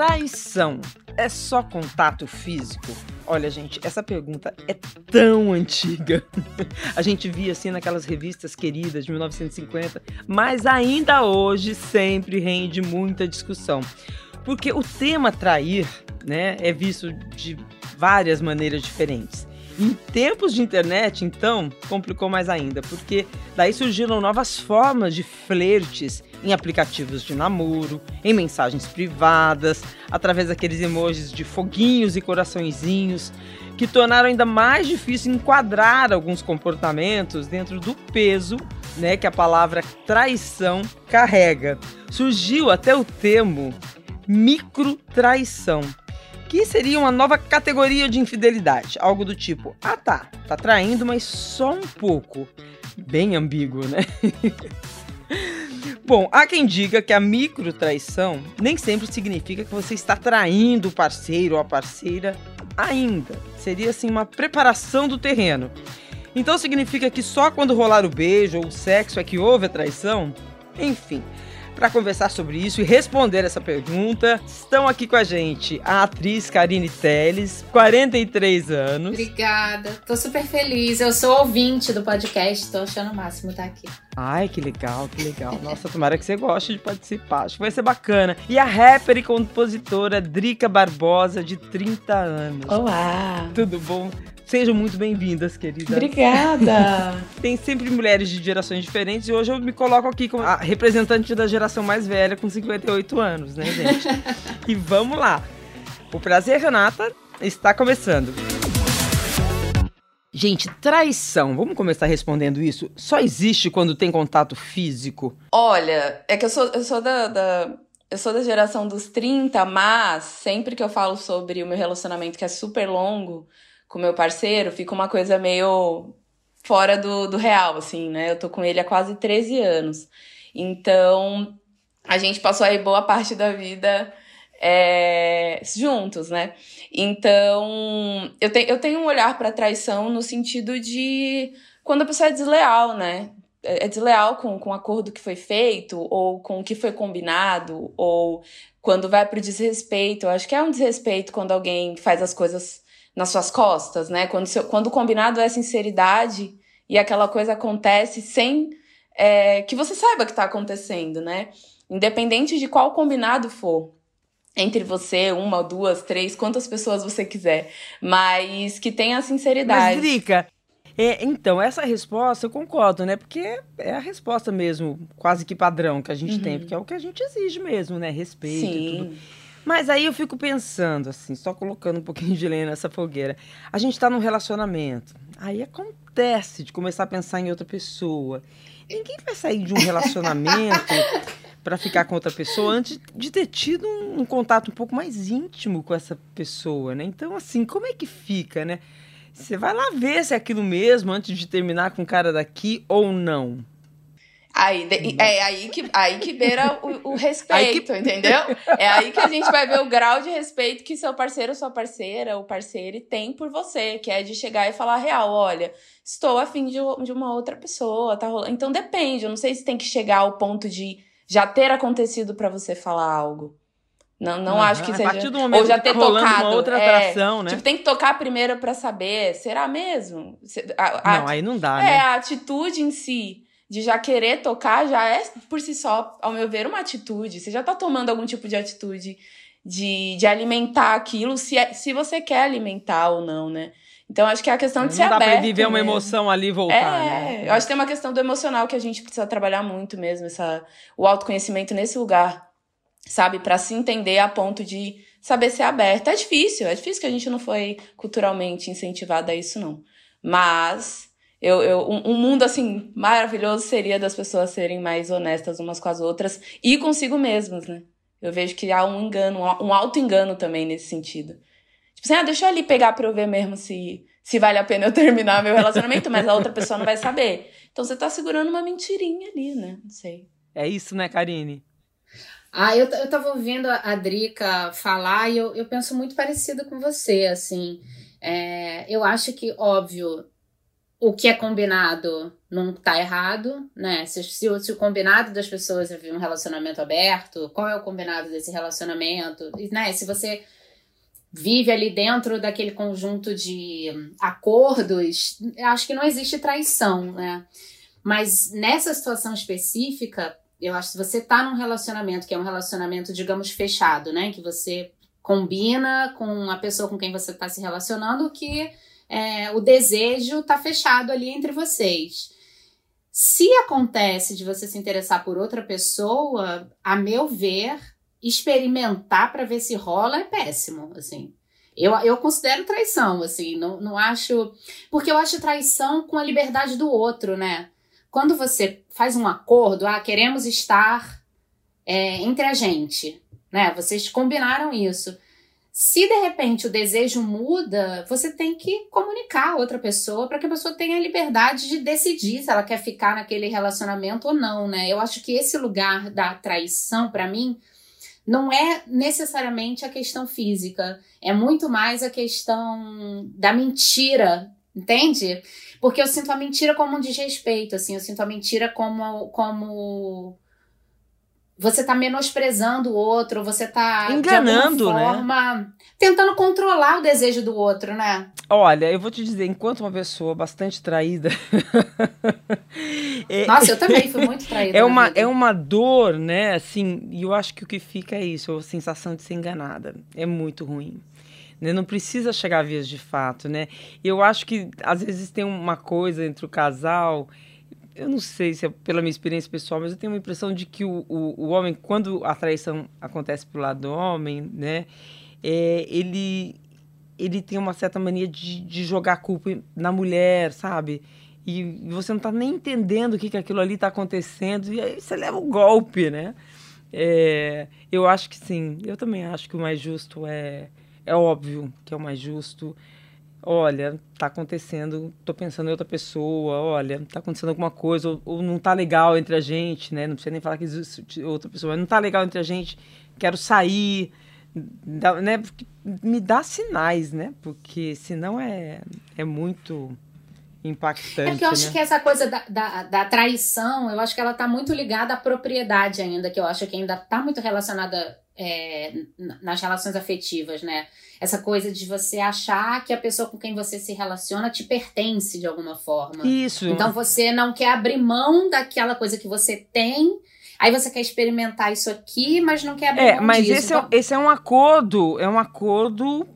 Traição é só contato físico? Olha, gente, essa pergunta é tão antiga. A gente via assim naquelas revistas queridas de 1950, mas ainda hoje sempre rende muita discussão. Porque o tema trair, né, é visto de várias maneiras diferentes. Em tempos de internet, então, complicou mais ainda, porque daí surgiram novas formas de flertes em aplicativos de namoro, em mensagens privadas, através daqueles emojis de foguinhos e coraçõezinhos, que tornaram ainda mais difícil enquadrar alguns comportamentos dentro do peso né, que a palavra traição carrega. Surgiu até o termo microtraição, que seria uma nova categoria de infidelidade, algo do tipo: "Ah, tá, tá traindo, mas só um pouco". Bem ambíguo, né? Bom, há quem diga que a microtraição nem sempre significa que você está traindo o parceiro ou a parceira ainda. Seria assim uma preparação do terreno. Então significa que só quando rolar o beijo ou o sexo é que houve a traição? Enfim, para conversar sobre isso e responder essa pergunta, estão aqui com a gente a atriz Karine Teles, 43 anos. Obrigada, tô super feliz. Eu sou ouvinte do podcast, tô achando o máximo estar aqui. Ai, que legal, que legal. Nossa, tomara que você goste de participar. Acho que vai ser bacana. E a rapper e compositora Drica Barbosa, de 30 anos. Olá! Tudo bom? Sejam muito bem-vindas, querida. Obrigada! Tem sempre mulheres de gerações diferentes e hoje eu me coloco aqui como a representante da geração mais velha, com 58 anos, né, gente? e vamos lá. O Prazer, Renata, está começando. Gente, traição, vamos começar respondendo isso. Só existe quando tem contato físico? Olha, é que eu sou, eu sou da, da eu sou da geração dos 30, mas sempre que eu falo sobre o meu relacionamento que é super longo, com meu parceiro, fica uma coisa meio fora do, do real, assim, né? Eu tô com ele há quase 13 anos. Então, a gente passou aí boa parte da vida é, juntos, né? Então, eu, te, eu tenho um olhar para traição no sentido de quando a pessoa é desleal, né? É, é desleal com, com o acordo que foi feito, ou com o que foi combinado, ou quando vai pro desrespeito. Eu acho que é um desrespeito quando alguém faz as coisas nas suas costas, né? Quando, seu, quando o combinado é sinceridade e aquela coisa acontece sem é, que você saiba que está acontecendo, né? Independente de qual combinado for entre você, uma, duas, três, quantas pessoas você quiser, mas que tenha sinceridade. Mas, Drica, é, então, essa resposta eu concordo, né? Porque é a resposta mesmo, quase que padrão que a gente uhum. tem, porque é o que a gente exige mesmo, né? Respeito Sim. e tudo. Mas aí eu fico pensando, assim, só colocando um pouquinho de lenha nessa fogueira. A gente tá num relacionamento. Aí acontece de começar a pensar em outra pessoa. Ninguém vai sair de um relacionamento para ficar com outra pessoa antes de ter tido um, um, contato um pouco mais íntimo com essa pessoa, né? Então, assim, como é que fica, né? Você vai lá ver se é aquilo mesmo antes de terminar com o cara daqui ou não. Aí, de, é aí que, aí que beira o, o respeito, que... entendeu? É aí que a gente vai ver o grau de respeito que seu parceiro, sua parceira, o parceiro tem por você, que é de chegar e falar real, olha, estou afim de, de uma outra pessoa, tá rolando. Então depende, eu não sei se tem que chegar ao ponto de já ter acontecido para você falar algo. Não, não uhum. acho que seja. A partir do momento ou já ter tá tocado uma outra atração, é, né? Tipo, tem que tocar primeiro para saber, será mesmo? A, a, não, aí não dá, é, né? É, a atitude em si de já querer tocar já é, por si só, ao meu ver, uma atitude. Você já tá tomando algum tipo de atitude de, de alimentar aquilo, se, é, se você quer alimentar ou não, né? Então, acho que é a questão de não ser aberto. Não dá pra viver uma emoção ali e voltar, é, né? Eu acho que tem uma questão do emocional que a gente precisa trabalhar muito mesmo, essa, o autoconhecimento nesse lugar, sabe? para se entender a ponto de saber ser aberto. É difícil, é difícil que a gente não foi culturalmente incentivado a isso, não. Mas eu, eu, um, um, mundo assim maravilhoso seria das pessoas serem mais honestas umas com as outras e consigo mesmas, né? Eu vejo que há um engano, um auto-engano também nesse sentido. Tipo assim, ah, deixa eu ali pegar pra eu ver mesmo se, se vale a pena eu terminar meu relacionamento, mas a outra pessoa não vai saber. Então você tá segurando uma mentirinha ali, né? Não sei. É isso, né, Karine? Ah, eu, eu tava ouvindo a Drica falar e eu, eu penso muito parecido com você, assim. É, eu acho que, óbvio, o que é combinado não tá errado, né? Se, se, se, o combinado das pessoas é um relacionamento aberto, qual é o combinado desse relacionamento? Né? Se você vive ali dentro daquele conjunto de acordos, acho que não existe traição, né? Mas nessa situação específica, eu acho que se você tá num relacionamento que é um relacionamento, digamos, fechado, né? Que você combina com a pessoa com quem você está se relacionando que é, o desejo tá fechado ali entre vocês. Se acontece de você se interessar por outra pessoa, a meu ver, experimentar para ver se rola é péssimo, assim. Eu, eu considero traição, assim, não, não acho. Porque eu acho traição com a liberdade do outro, né? Quando você faz um acordo, ah, queremos estar é, entre a gente, né? Vocês combinaram isso. Se de repente o desejo muda, você tem que comunicar a outra pessoa para que a pessoa tenha a liberdade de decidir se ela quer ficar naquele relacionamento ou não, né? Eu acho que esse lugar da traição, para mim, não é necessariamente a questão física, é muito mais a questão da mentira, entende? Porque eu sinto a mentira como um desrespeito, assim, eu sinto a mentira como como você tá menosprezando o outro, você tá enganando, de né? forma, né? Tentando controlar o desejo do outro, né? Olha, eu vou te dizer, enquanto uma pessoa bastante traída. é, Nossa, eu também fui muito traída. É uma, é uma dor, né? Assim, e eu acho que o que fica é isso, a sensação de ser enganada. É muito ruim. Né? Não precisa chegar a vias de fato, né? Eu acho que às vezes tem uma coisa entre o casal eu não sei se é pela minha experiência pessoal, mas eu tenho uma impressão de que o, o, o homem, quando a traição acontece pro lado do homem, né, é, ele, ele tem uma certa mania de, de jogar a culpa na mulher, sabe? E você não está nem entendendo o que, que aquilo ali está acontecendo, e aí você leva o um golpe, né? É, eu acho que sim, eu também acho que o mais justo é, é óbvio que é o mais justo olha, tá acontecendo, tô pensando em outra pessoa, olha, tá acontecendo alguma coisa, ou, ou, não tá legal entre a gente, né? Não precisa nem falar que existe outra pessoa, mas não tá legal entre a gente, quero sair, dá, né? Me dá sinais, né? Porque senão é, é muito impactante. É que eu acho né? que essa coisa da, da, da, traição, eu acho que ela tá muito ligada à propriedade ainda, que eu acho que ainda tá muito relacionada é, nas relações afetivas, né? Essa coisa de você achar que a pessoa com quem você se relaciona te pertence de alguma forma. Isso. Então você não quer abrir mão daquela coisa que você tem. Aí você quer experimentar isso aqui, mas não quer abrir é, mão mas disso. esse, é então... é, esse é um acordo, é um acordo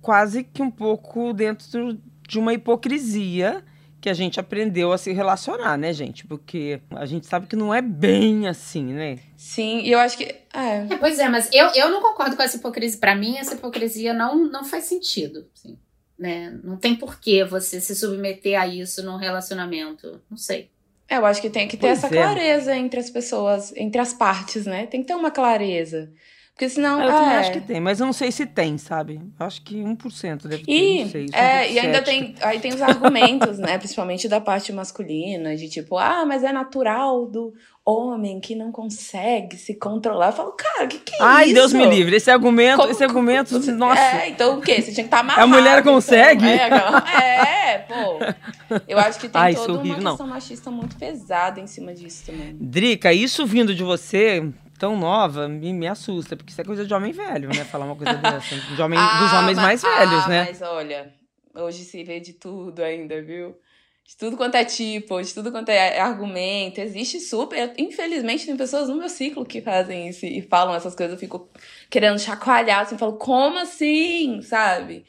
quase que um pouco dentro de uma hipocrisia que a gente aprendeu a se relacionar, né, gente? Porque a gente sabe que não é bem assim, né? Sim, e eu acho que. É. É, pois é, mas eu, eu não concordo com essa hipocrisia. Para mim, essa hipocrisia não, não faz sentido. Assim, né? Não tem porquê você se submeter a isso num relacionamento. Não sei. É, eu acho que tem que ter pois essa é. clareza entre as pessoas, entre as partes, né? Tem que ter uma clareza. Porque senão. Eu é... acho que tem, mas eu não sei se tem, sabe? Acho que 1% deve ter. E, não sei, é, e ainda tem. Aí tem os argumentos, né? Principalmente da parte masculina, de tipo, ah, mas é natural do homem que não consegue se controlar. Eu falo, cara, o que, que é Ai, isso? Ai, Deus me livre. Esse argumento, esse argumento, você, nossa. É, então o quê? Você tinha que estar tá amarrado. A mulher consegue? Então. É, é, pô. Eu acho que tem Ai, toda horrível, uma questão não. machista muito pesada em cima disso também. Drica, isso vindo de você, tão nova me, me assusta, porque isso é coisa de homem velho, né? Falar uma coisa dessa. De homem, ah, dos homens mas, mais velhos, ah, né? Mas olha, hoje se vê de tudo ainda, viu? De tudo quanto é tipo, de tudo quanto é argumento. Existe super. Infelizmente, tem pessoas no meu ciclo que fazem isso e falam essas coisas. Eu fico querendo chacoalhar, assim, falo, como assim? Sabe?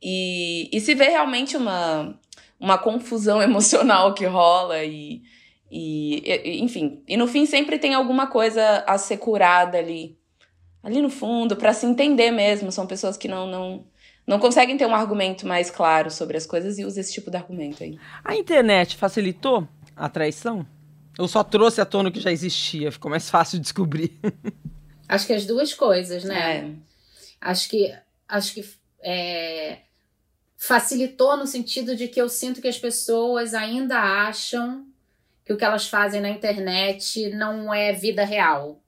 E, e se vê realmente uma, uma confusão emocional que rola e e, e, enfim, e no fim sempre tem alguma coisa a ser curada ali. Ali no fundo, para se entender mesmo. São pessoas que não, não, não conseguem ter um argumento mais claro sobre as coisas e usam esse tipo de argumento aí. A internet facilitou a traição? Ou só trouxe à tona o que já existia? Ficou mais fácil de descobrir? Acho que as duas coisas, né? É. Acho que, acho que é, facilitou no sentido de que eu sinto que as pessoas ainda acham que o que elas fazem na internet não é vida real.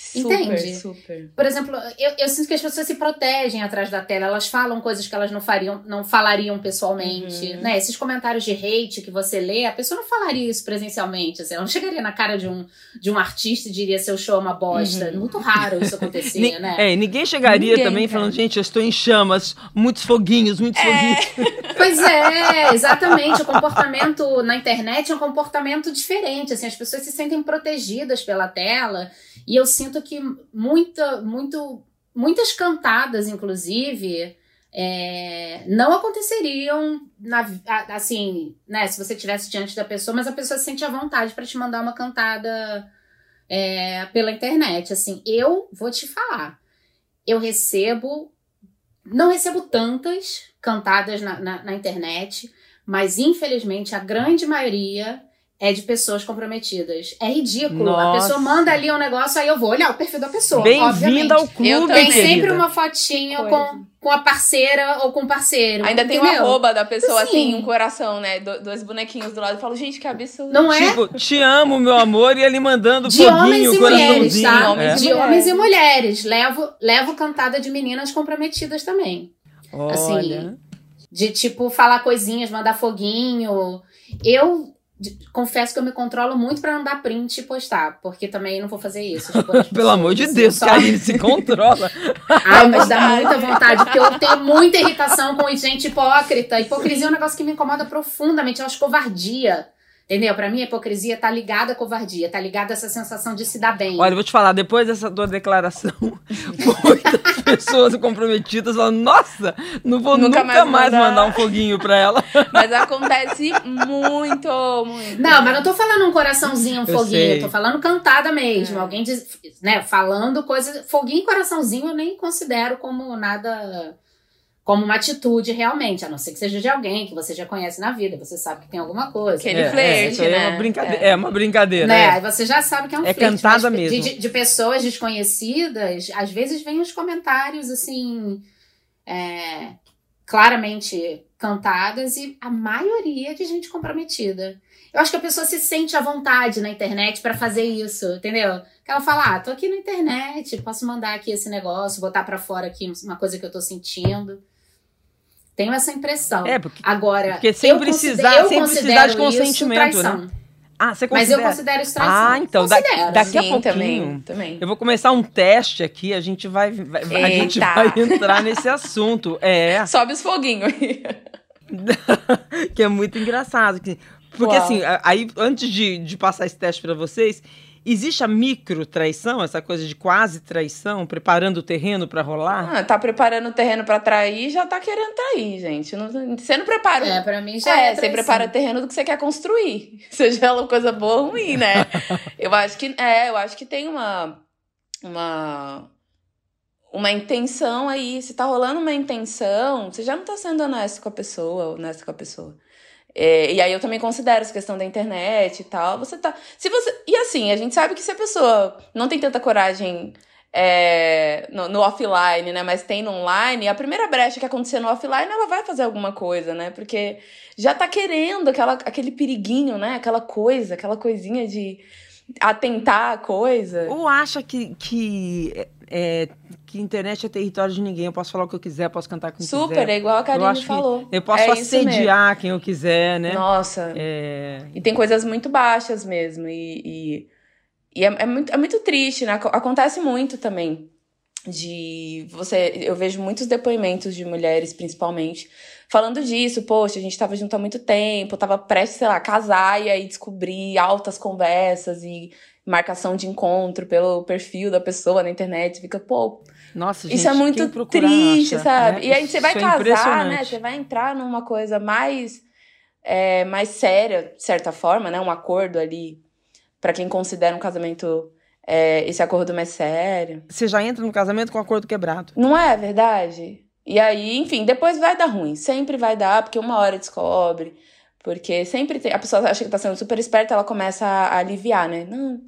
Super, Entende? super. Por exemplo, eu, eu sinto que as pessoas se protegem atrás da tela, elas falam coisas que elas não fariam, não falariam pessoalmente, Uhum. né? Esses comentários de hate que você lê, a pessoa não falaria isso presencialmente, assim, ela não chegaria na cara de um, de um artista e diria seu show é uma bosta. Uhum. Muito raro isso acontecer, né? É, e ninguém chegaria Ninguém, também cara. falando, gente, eu estou em chamas, muitos foguinhos, muitos foguinhos. Pois é, exatamente. O comportamento na internet é um comportamento diferente. Assim, as pessoas se sentem protegidas pela tela. E eu sinto que muita, muito, muitas cantadas, inclusive, é, não aconteceriam na, assim, né? Se você estivesse diante da pessoa, mas a pessoa se sente à vontade para te mandar uma cantada é, pela internet. Assim, eu vou te falar. Eu recebo não recebo tantas cantadas na, na, na internet, mas infelizmente a grande maioria é de pessoas comprometidas. É ridículo. A Nossa. pessoa manda ali um negócio, aí eu vou olhar o perfil da pessoa. Bem-vinda ao obviamente. clube, Eu Tem sempre uma fotinha Coisa. com, com a parceira ou com o parceiro. Ainda tem o entendeu? arroba da pessoa, Sim. assim, um coração, né? Do- dois bonequinhos do lado. Eu falo, gente, que absurdo. Não é? Tipo, te amo, meu amor, e ele mandando De homens foguinho, e mulheres, coraçãozinho. tá? Homens É. De mulheres. homens e mulheres. Levo, levo cantada de meninas comprometidas também. Assim, Olha. De tipo falar coisinhas, mandar foguinho. Eu confesso que eu me controlo muito pra não dar print e postar, porque também não vou fazer isso. tipo, Pelo amor de pessoas, Deus, só- Karine, se controla. Ai, mas dá muita vontade, porque eu tenho muita irritação com gente hipócrita. Hipocrisia é um negócio que me incomoda profundamente. Eu acho covardia. Entendeu? Pra mim, a hipocrisia tá ligada à covardia, tá ligada a essa sensação de se dar bem. Olha, eu vou te falar, depois dessa tua declaração, muitas pessoas comprometidas falam, nossa, não vou nunca, Nunca mais, mais mandar... mandar um foguinho pra ela. Mas acontece muito, muito. Não, mas não tô falando um coraçãozinho, um Eu foguinho. sei. Tô falando cantada mesmo. É. Alguém diz, né, falando coisa. Foguinho e coraçãozinho eu nem considero como nada. Como uma atitude realmente, a não ser que seja de alguém que você já conhece na vida, você sabe que tem alguma coisa. Aquele é, flerte, é, isso aí é né? uma brincadeira. É. É, uma brincadeira. Né? é. Aí você já sabe que é um É flerte, cantada mas mesmo. De, de pessoas desconhecidas, às vezes vem os comentários assim. é, claramente cantadas e a maioria de gente comprometida. Eu acho que a pessoa se sente à vontade na internet pra fazer isso, entendeu? Que ela fala, ah, tô aqui na internet, posso mandar aqui esse negócio, botar pra fora aqui uma coisa que eu tô sentindo. Tenho essa impressão. É, porque. Agora, Porque sem eu precisar- sem precisar de consentimento, né? Ah, você Mas eu considera? considero isso traição. Ah, então, da- Considero. daqui a Sim, pouquinho. também, também. Eu vou começar um teste aqui, a gente vai, vai- a gente vai entrar nesse assunto. É, Sobe os foguinhos aí. que é muito engraçado. que- Porque Uau. assim, a- aí antes de, de passar esse teste pra vocês, existe a micro traição, essa coisa de quase traição, preparando o terreno pra rolar? Ah, tá preparando o terreno pra trair, já tá querendo trair, gente. Não- você não prepara. É, pra mim já É, é, você prepara o terreno do que você quer construir. Seja ela coisa boa ou ruim, né? eu acho que é, eu acho que tem uma uma uma intenção aí, se tá rolando uma intenção, você já não tá sendo honesto com a pessoa, honesto com a pessoa. É, e aí eu também considero essa questão da internet e tal. Você tá. Se você. E assim, a gente sabe que se a pessoa não tem tanta coragem é, no, no offline, né? Mas tem no online, a primeira brecha que acontecer no offline, ela vai fazer alguma coisa, né? Porque já tá querendo aquela, aquele periguinho, né? Aquela coisa, aquela coisinha de atentar a coisa. Ou acha que, que, é, é, que internet é território de ninguém? Eu posso falar o que eu quiser, posso cantar com Super, quiser. é igual a Karine falou. Eu posso É assediar quem eu quiser, né? Nossa. É, E tem coisas muito baixas mesmo. E, e, e é, é muito, é muito triste, né? Aco- Acontece muito também. De você. Eu vejo muitos depoimentos de mulheres, principalmente, falando disso. Poxa, a gente tava junto há muito tempo, tava prestes, sei lá, a casar e aí descobrir altas conversas e marcação de encontro pelo perfil da pessoa na internet. Fica, pô, Nossa, gente, isso é muito triste, acha, sabe? né? E aí você vai é casar, né? Você vai entrar numa coisa mais, é, mais séria, de certa forma, né? Um acordo ali, pra quem considera um casamento, é, esse acordo mais sério. Você já entra no casamento com o acordo quebrado. Não é verdade? E aí, enfim, depois vai dar ruim. Sempre vai dar, porque uma hora descobre. Porque sempre tem. A pessoa acha que tá sendo super esperta, ela começa a, aliviar, né? Não.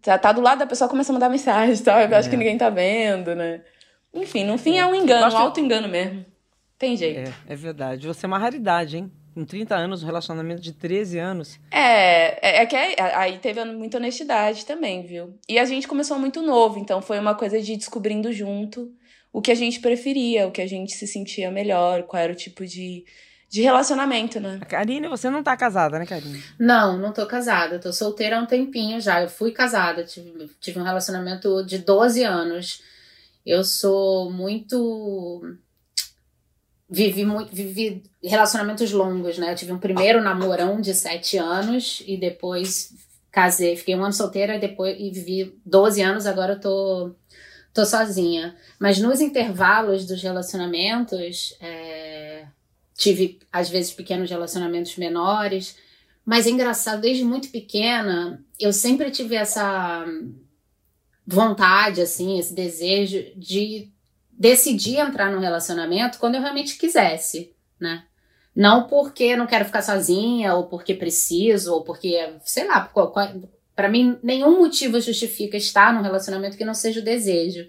Tá, tá do lado da pessoa, começa a mandar mensagem tal. Eu acho É. que ninguém tá vendo, né? Enfim, no fim é, um engano, Eu acho um auto-engano mesmo. Tem jeito. É, é verdade. Você é uma raridade, hein? com 30 anos, um relacionamento de 13 anos. É, é, é que aí, aí teve muita honestidade também, viu? E a gente começou muito novo, então foi uma coisa de descobrindo junto o que a gente preferia, o que a gente se sentia melhor, qual era o tipo de, de relacionamento, né? Karine, você não tá casada, né, Karine? Não, não tô casada. Tô solteira há um tempinho já. Eu fui casada, tive, tive um relacionamento de 12 anos. Eu sou muito. Vivi muito. Vivi relacionamentos longos, né? Eu tive um primeiro namorão de 7 anos e depois casei. Fiquei um ano solteira e depois e vivi 12 anos, agora eu tô, tô sozinha. Mas nos intervalos dos relacionamentos. É tive, às vezes, pequenos relacionamentos menores. Mas é engraçado, desde muito pequena, eu sempre tive essa vontade, assim, esse desejo de decidir entrar num relacionamento quando eu realmente quisesse, né? Não porque não quero ficar sozinha, ou porque preciso, ou porque, sei lá, para mim nenhum motivo justifica estar num relacionamento que não seja o desejo.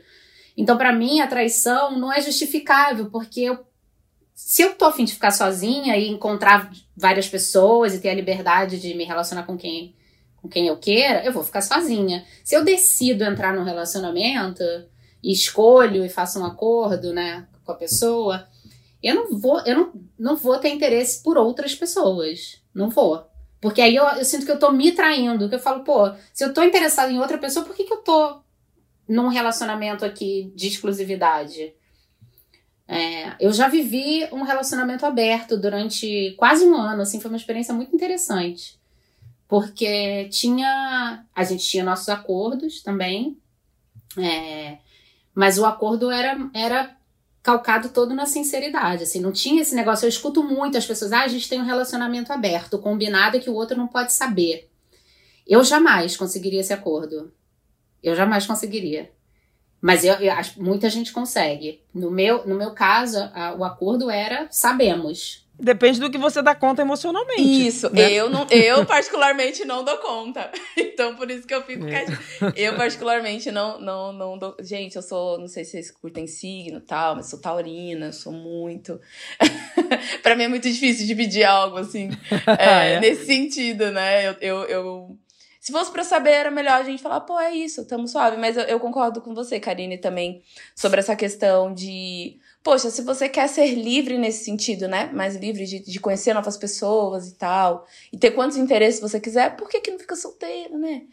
Então, para mim, a traição não é justificável, porque eu se eu tô afim de ficar sozinha e encontrar várias pessoas e ter a liberdade de me relacionar com quem, com quem eu queira, eu vou ficar sozinha. Se eu decido entrar num relacionamento e escolho e faço um acordo, né, com a pessoa, eu não vou, eu não, não vou ter interesse por outras pessoas. Não vou. Porque aí eu, eu sinto que eu tô me traindo. Que eu falo, pô, se eu tô interessada em outra pessoa, por que, que eu tô num relacionamento aqui de exclusividade? É, eu já vivi um relacionamento aberto durante quase um ano, assim, foi uma experiência muito interessante. Porque tinha. A gente tinha nossos acordos também, é, mas o acordo era, era calcado todo na sinceridade, assim, não tinha esse negócio. Eu escuto muito as pessoas, ah, a gente tem um relacionamento aberto, combinado é que o outro não pode saber. Eu jamais conseguiria esse acordo. Eu jamais conseguiria. Mas eu, eu muita gente consegue. No meu, no meu caso, a, o acordo era sabemos. Depende do que você dá conta emocionalmente. Isso, né? eu não, eu particularmente não dou conta. Então por isso que eu fico é. Eu particularmente não, não, não dou. Gente, eu sou, não sei se vocês curtem signo tal, mas sou taurina, sou muito. para mim é muito difícil dividir algo assim, é, é. nesse sentido, né? Eu, eu, eu se fosse para saber, era melhor a gente falar, pô, é isso, tamo suave. Mas eu, eu, concordo com você, Karine, também, sobre essa questão de. Poxa, se você quer ser livre nesse sentido, né? Mais livre de, de conhecer novas pessoas e tal, e ter quantos interesses você quiser, por que, que não fica solteiro, né?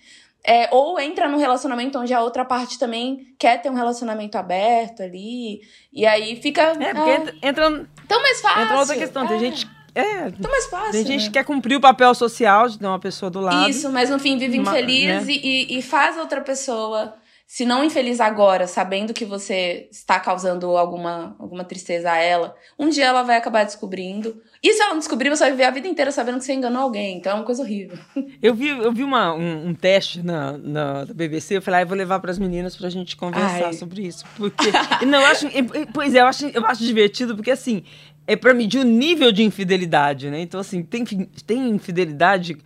É, ou entra num relacionamento onde a outra parte também quer ter um relacionamento aberto ali. E aí fica. É, porque entra, entra. Tão mais fácil. Entra outra questão. É. Tem gente é. Então mais fácil. Tem gente né? que quer cumprir o papel social de ter uma pessoa do lado. Isso, mas no fim vive infeliz né? e, e faz outra pessoa, se não infeliz agora, sabendo que você está causando alguma, alguma tristeza a ela, um dia ela vai acabar descobrindo. E se ela não descobrir, você vai viver a vida inteira sabendo que você enganou alguém. Então é uma coisa horrível. Eu vi, eu vi uma, um, um teste na, na, na BBC, eu falei, ah, eu vou levar para as meninas para a gente conversar Ai. sobre isso. Porque. não, eu acho. Pois é, eu acho, eu acho divertido, porque assim, é para medir o nível de infidelidade, né? Então, assim, tem, tem infidelidade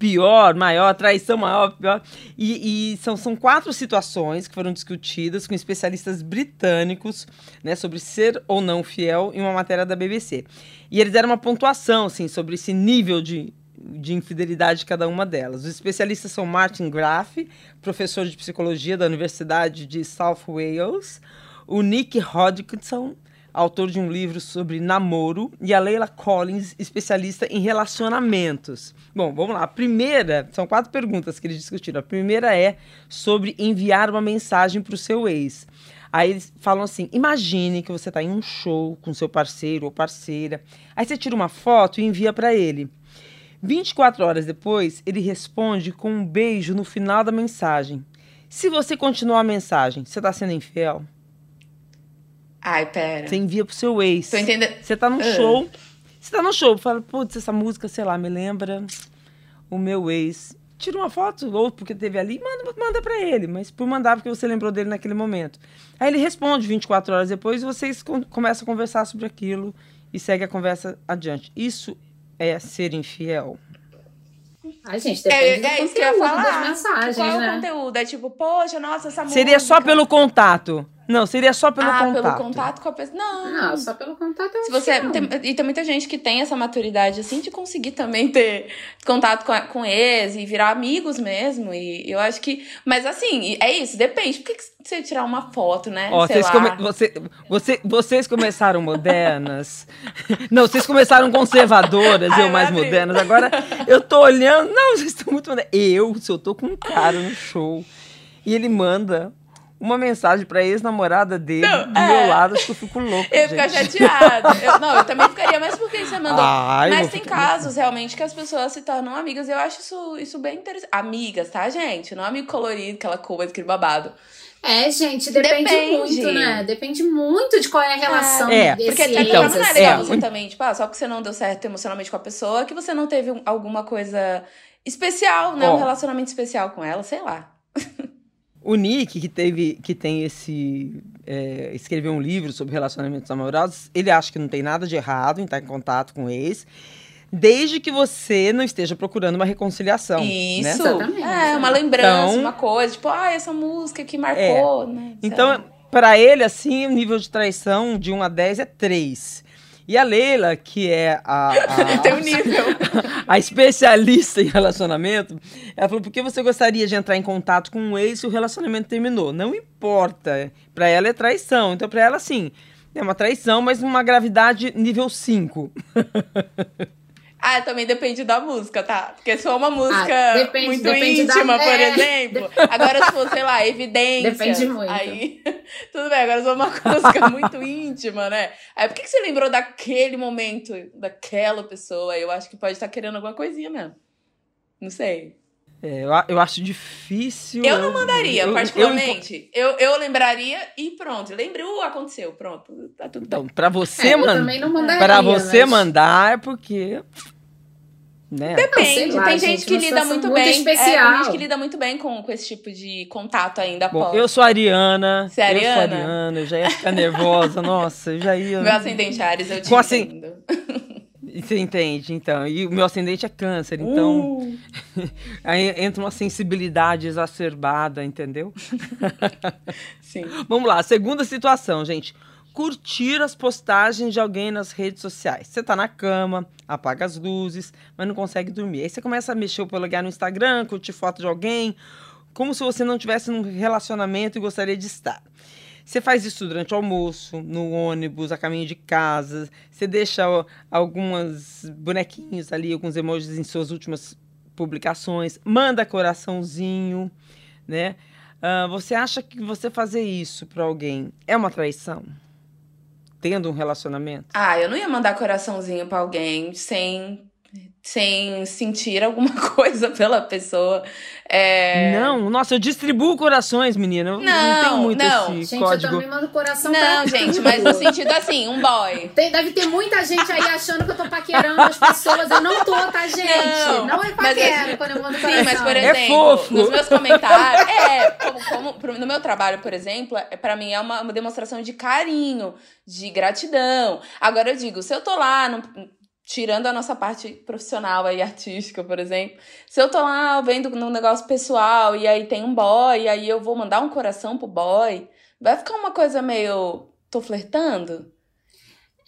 pior, maior, traição maior, pior. E, e, são, são quatro situações que foram discutidas com especialistas britânicos né, sobre ser ou não fiel em uma matéria da BBC. E eles deram uma pontuação assim, sobre esse nível de, de infidelidade de cada uma delas. Os especialistas são Martin Graff, professor de psicologia da Universidade de South Wales, o Nick Hodgson, autor de um livro sobre namoro, e a Leila Collins, especialista em relacionamentos. Bom, vamos lá. A primeira, são quatro perguntas que eles discutiram. A primeira é sobre enviar uma mensagem para o seu ex. Aí eles falam assim: imagine que você está em um show com seu parceiro ou parceira. Aí você tira uma foto e envia para ele. 24 horas depois, ele responde com um beijo no final da mensagem. Se você continuar a mensagem, você está sendo infiel? Ai, pera. Você envia pro seu ex. Tô entendendo. Você tá no uh. show. Você tá no show, fala, putz, essa música, sei lá, me lembra o meu ex. Tira uma foto, ou porque teve ali, manda, manda pra ele, mas por mandar porque você lembrou dele naquele momento. Aí ele responde 24 horas depois e vocês começam a conversar sobre aquilo e segue a conversa adiante. Isso é ser infiel. Ai, gente, depende é, do é isso que eu ia falar. das mensagens, Qual né? é o conteúdo? É tipo, poxa, nossa, essa Seria música... só pelo contato. Não, seria só pelo ah, contato. pelo contato com a pessoa. Não. Não, só pelo contato. eu Se você tem- e tem muita gente que tem essa maturidade, assim, de conseguir também ter contato com, a- com ex e virar amigos mesmo. E eu acho que. Mas assim, é isso, depende. Por que, que você tirar uma foto, né? Ó, Sei vocês, lá. come- você- você- vocês começaram modernas. Não, vocês começaram conservadoras, Ai, eu mais modernas. Agora eu tô olhando. Não, vocês estão muito modernas. Eu, se eu tô com um cara no show e ele manda uma mensagem pra ex-namorada dele Não, do é. meu lado, acho que eu fico louca. Eu ia ficar chateada. Eu- não, eu também ficaria, mas por que você mandou? Ai, mas tem casos realmente que as pessoas se tornam amigas. Eu acho isso, isso bem interessante. Amigas, tá, gente? Não amigo colorido, aquela coisa, aquele babado. É, gente, depende, Depende. muito, né? Depende muito de qual é a relação É, desse Porque Então, não é legal assim. você também, tipo, ah, só porque você não deu certo emocionalmente com a pessoa, que você não teve um- alguma coisa especial, né? Ó. Um relacionamento especial com ela, sei lá. O Nick, que teve, que tem esse. é, escreveu um livro sobre relacionamentos amorosos, ele acha que não tem nada de errado em estar em contato com o ex, desde que você não esteja procurando uma reconciliação. Isso. Né? Exatamente. É, uma lembrança, Então- uma coisa. Tipo, ah, essa música que marcou, né? Sei Então, lá. para ele, assim, o nível de traição de 1 a 10 é 3. E a Leila, que é a, a, Tem um nível. a especialista em relacionamento, ela falou: por que você gostaria de entrar em contato com um ex se o relacionamento terminou? Não importa. Pra ela é traição. Então, pra ela, assim, é uma traição, mas uma gravidade nível 5. Ah, também depende da música, tá? Porque se for uma música Ah, depende- muito depende da- íntima, por é. exemplo. Agora, se for, sei lá, evidência. Depende muito. Aí, tudo bem. Agora, se for uma música muito íntima, né? Aí, por que, que você lembrou daquele momento, daquela pessoa? Eu acho que pode estar querendo alguma coisinha mesmo. Não sei. É, eu, eu acho difícil. Eu não mandaria, eu- eu- particularmente. Eu, eu, lembraria e pronto. Lembrei, uh, aconteceu, pronto. Tá tudo então, bem. pra você É, eu mandar. também não mandaria. Pra você mas- mandar é porque. Né? Depende. lá, tem gente, gente que lida muito muito bem. É, especial. tem gente que lida muito bem com, com esse tipo de contato ainda Bom, eu sou ariana. Você é Eu sou ariana? ariana, eu já ia ficar nervosa. Nossa, eu já ia. Meu ascendente Ares, eu te Com assim- entendo. Você entende, então. E o meu ascendente é câncer, então. Uh, Aí entra uma sensibilidade exacerbada, entendeu? sim. Vamos lá, segunda situação, gente. Curtir as postagens de alguém nas redes sociais. Você tá na cama, apaga as luzes, mas não consegue dormir. Aí você começa a mexer o polegar no Instagram, curtir foto de alguém, como se você não tivesse num relacionamento e gostaria de estar. Você faz isso durante o almoço, no ônibus, a caminho de casa. Você deixa ó, algumas bonequinhos ali, alguns emojis em suas últimas publicações. Manda coraçãozinho, né? Ah, você acha que você fazer isso pra alguém é uma traição? Tendo um relacionamento? Ah, eu não ia mandar coraçãozinho pra alguém sem, sem sentir alguma coisa pela pessoa. É... Não, nossa, eu distribuo corações, menina. Eu não, Não, tenho muito não. esse Gente, código. eu também mando coração Não, pra gente, tudo. mas no sentido assim, um boy. Tem- deve ter muita gente aí achando que eu tô paquerando as pessoas. Eu não tô, tá, gente? Não, Não, é paquera quando eu mando Sim, coração. mas por É exemplo, fofo. nos meus comentários, é, como, como- no meu trabalho, por exemplo, é, para mim é uma, uma demonstração de carinho, de gratidão. Agora eu digo, se eu tô lá, no- tirando a nossa parte profissional e artística, por exemplo, se eu tô lá vendo num negócio pessoal e aí tem um boy, e aí eu vou mandar um coração pro boy, vai ficar uma coisa meio tô flertando?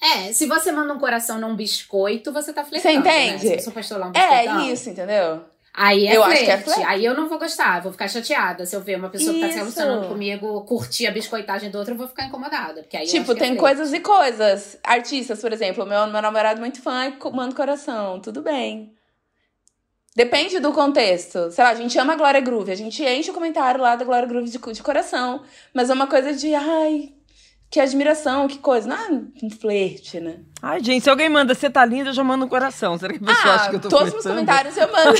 É, se você manda um coração num biscoito, você tá flertando. Você entende? Né? Se você um. É isso, entendeu? Aí é Eu flerte. acho que é flerte. Aí eu não vou gostar, vou ficar chateada. Se eu ver uma pessoa que tá se Isso. relacionando comigo curtir a biscoitagem do outro, eu vou ficar incomodada. Porque aí Tipo, é tem flerte. coisas e coisas. Artistas, por exemplo, meu, meu namorado é muito fã e manda coração. Tudo bem. Depende do contexto. Sei lá, a gente ama a Glória Groove. A gente enche o comentário lá da Glória Groove de, de coração. Mas é uma coisa de, ai, que admiração, que coisa. Não é um flerte, né? Ai, gente, se alguém manda você tá linda, eu já mando um coração. Será que a pessoa acha que eu tô Ah, todos os comentários eu mando.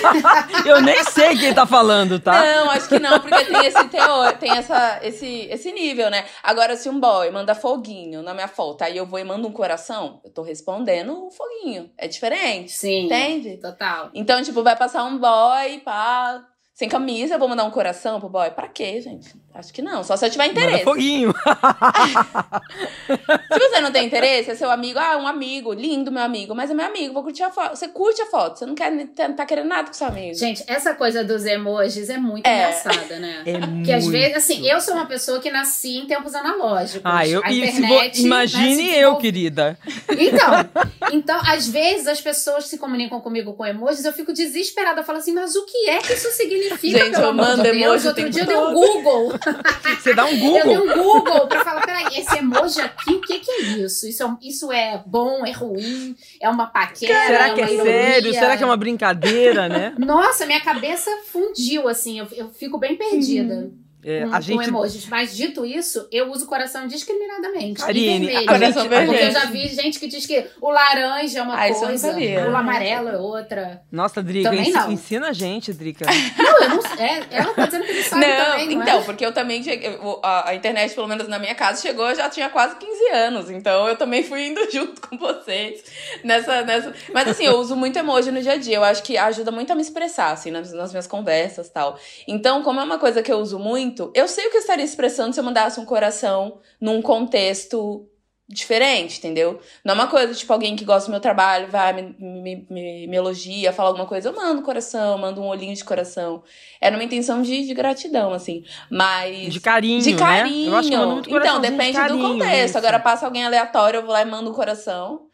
Eu nem sei quem tá falando, tá? Não, acho que não, porque tem esse teor, tem essa, esse, esse nível, né? Agora, se um boy manda foguinho na minha foto, aí eu vou e mando um coração, eu tô respondendo o foguinho. É diferente. Sim. Entende? Total. Então, tipo, vai passar um boy, pá, sem camisa, eu vou mandar um coração pro boy? Pra quê, gente? Acho que não. Só se eu tiver Manda interesse. foguinho. Se você não tem interesse, é seu amigo, ah, um amigo, lindo meu amigo, mas é meu amigo, vou curtir a foto. Você curte a foto, você não quer, tá, tá querendo nada com seu amigo. Gente, essa coisa dos emojis é muito É. engraçada, né? É Porque às muito. vezes, assim, eu sou uma pessoa que nasci em tempos analógicos. Ah, eu, a internet, vo- imagine né, eu, desenvolve- querida. Então, então, às vezes as pessoas se comunicam comigo com emojis, eu fico desesperada. Eu falo assim, mas o que é que isso significa, Gente, pelo eu mando de Deus? emoji Outro dia eu dei um. Google. Você dá um Eu dei Google. um Google pra falar, peraí, esse emoji aqui, o que, que é isso? Isso é, isso é bom, é ruim? É uma paquera? Será é que é uma sério? Será que é uma brincadeira, né? Nossa, minha cabeça fundiu, assim, eu, eu fico bem perdida É, com, a com gente emojis. Mas dito isso, eu uso coração indiscriminadamente. Karine, e vermelho. a Coração gente- Porque vermelho. eu já vi gente que diz que o laranja é uma Ah, não coisa, o amarelo é outra. Nossa, Drica, Também ensi- não. ensina a gente, Drica. Não, eu não sei. É, ela tá dizendo que ele sabe Não, também, não então, é? porque eu também cheguei. A, a internet, pelo menos na minha casa, chegou, eu já tinha quase 15 anos. Então eu também fui indo junto com vocês nessa. nessa... Mas assim, eu uso muito emoji no dia a dia. Eu acho que ajuda muito a me expressar, assim, nas, nas minhas conversas e tal. Então, como é uma coisa que eu uso muito, eu sei o que eu estaria expressando se eu mandasse um coração num contexto diferente, entendeu? Não é uma coisa, tipo, alguém que gosta do meu trabalho, vai, me, me, me, me elogia, fala alguma coisa, eu mando um coração, mando um olhinho de coração. É numa intenção de, de gratidão, assim. Mas. De carinho, De né? carinho. Eu acho que manda muito então, coraçãozinho de depende carinho, do contexto. isso. Agora passa alguém aleatório, eu vou lá e mando um coração.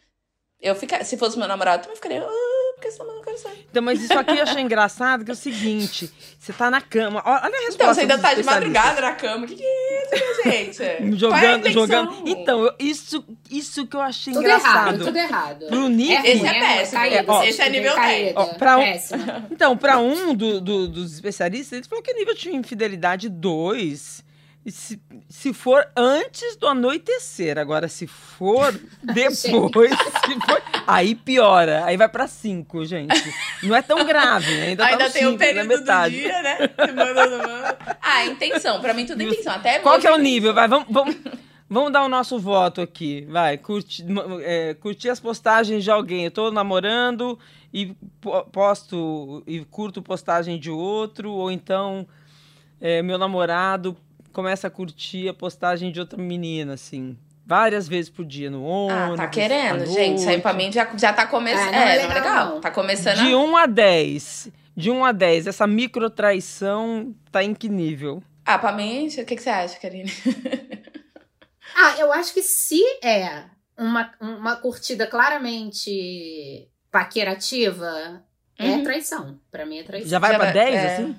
Eu fica... Se fosse meu namorado, eu também ficaria. Ah, por que você tá coração? Então, mas isso aqui eu achei engraçado, que é o seguinte, você tá na cama, olha a resposta Então, você ainda tá de madrugada na cama. O que, que é isso, minha gente? É Jogando, jogando. Então, eu- isso, isso que eu achei Tudo engraçado. errado, tudo errado. Pro Nick, Esse é péssimo. Ó, esse é nível caído, 10. Ó, pra um- péssimo. Então, pra um do- do- dos especialistas, ele falou que nível de infidelidade 2. Se, se for antes do anoitecer, agora se for depois, se for, aí piora, aí vai pra 5, gente. Não é tão grave, né? ainda, Ainda tá tem o cinco, na período do metade. dia, né? Ah, intenção. Pra mim, tudo é intenção. Até Qual que é o emoji nível? Vai, vamos, vamos, vamos dar o nosso voto aqui. Vai, curti, é, curtir as postagens de alguém. Eu tô namorando e po- posto e curto postagem de outro, ou então é, meu namorado começa a curtir a postagem de outra menina, assim. Várias vezes por dia, no Ah, ônibus. tá à querendo, gente. Isso aí pra mim já, já tá começando. Ah, é é, não é legal, não. Tá começando De a... 1 a 10. De 1 a 10, essa micro traição tá em que nível? Ah, pra mim, o que, que você acha, Karine? Ah, eu acho que se é uma, uma curtida claramente paquerativa, é Uhum. traição. Pra mim é traição. Já vai Já pra vai- 10, é. assim?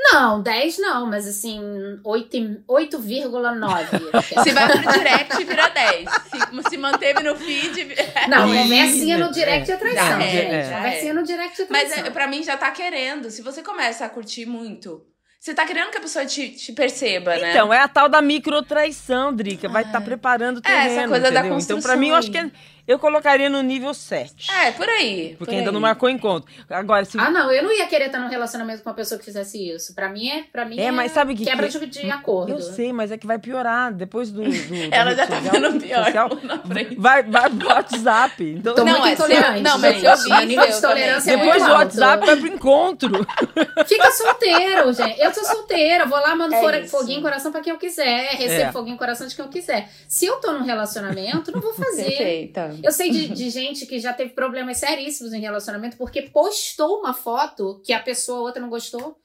Não, 10 não, mas assim, 8 e- 8,9. Se vai pro direct, vira 10. Se, se manteve no feed. Não, conversinha no direct é, é, traição, já é, gente. já Conversinha no direct é Mas traição. é, pra mim já tá querendo. Se você começa a curtir muito, você tá querendo que a pessoa te, te perceba, né? Então, é a tal da microtraição, Drica. Vai estar preparando o É, essa terreno, coisa da entendeu? Então, pra construção mim, eu acho que é- eu colocaria no nível 7. É, por aí. Porque por ainda aí. não marcou encontro. Agora, se... Ah, não, eu não ia querer estar num relacionamento com uma pessoa que fizesse isso. Pra mim é, pra mim É, mas sabe o que quebra que- de, acordo. Eu sei, mas é que vai piorar. Depois do... do- Ela já tá vendo pior social, na frente. vai, vai pro WhatsApp. Então, Tô Não, é, intolerante, não, mas eu vi, nível de eu tolerância é também. depois muito do alto. WhatsApp vai pro encontro. Fica solteiro, gente. Eu sou solteira, vou lá, mando É foguinho coração pra quem eu quiser, recebo É. foguinho coração de quem eu quiser. Se eu tô num relacionamento, não vou fazer. Perfeita. Eu sei de, de gente que já teve problemas seríssimos em relacionamento porque postou uma foto que a pessoa outra não gostou.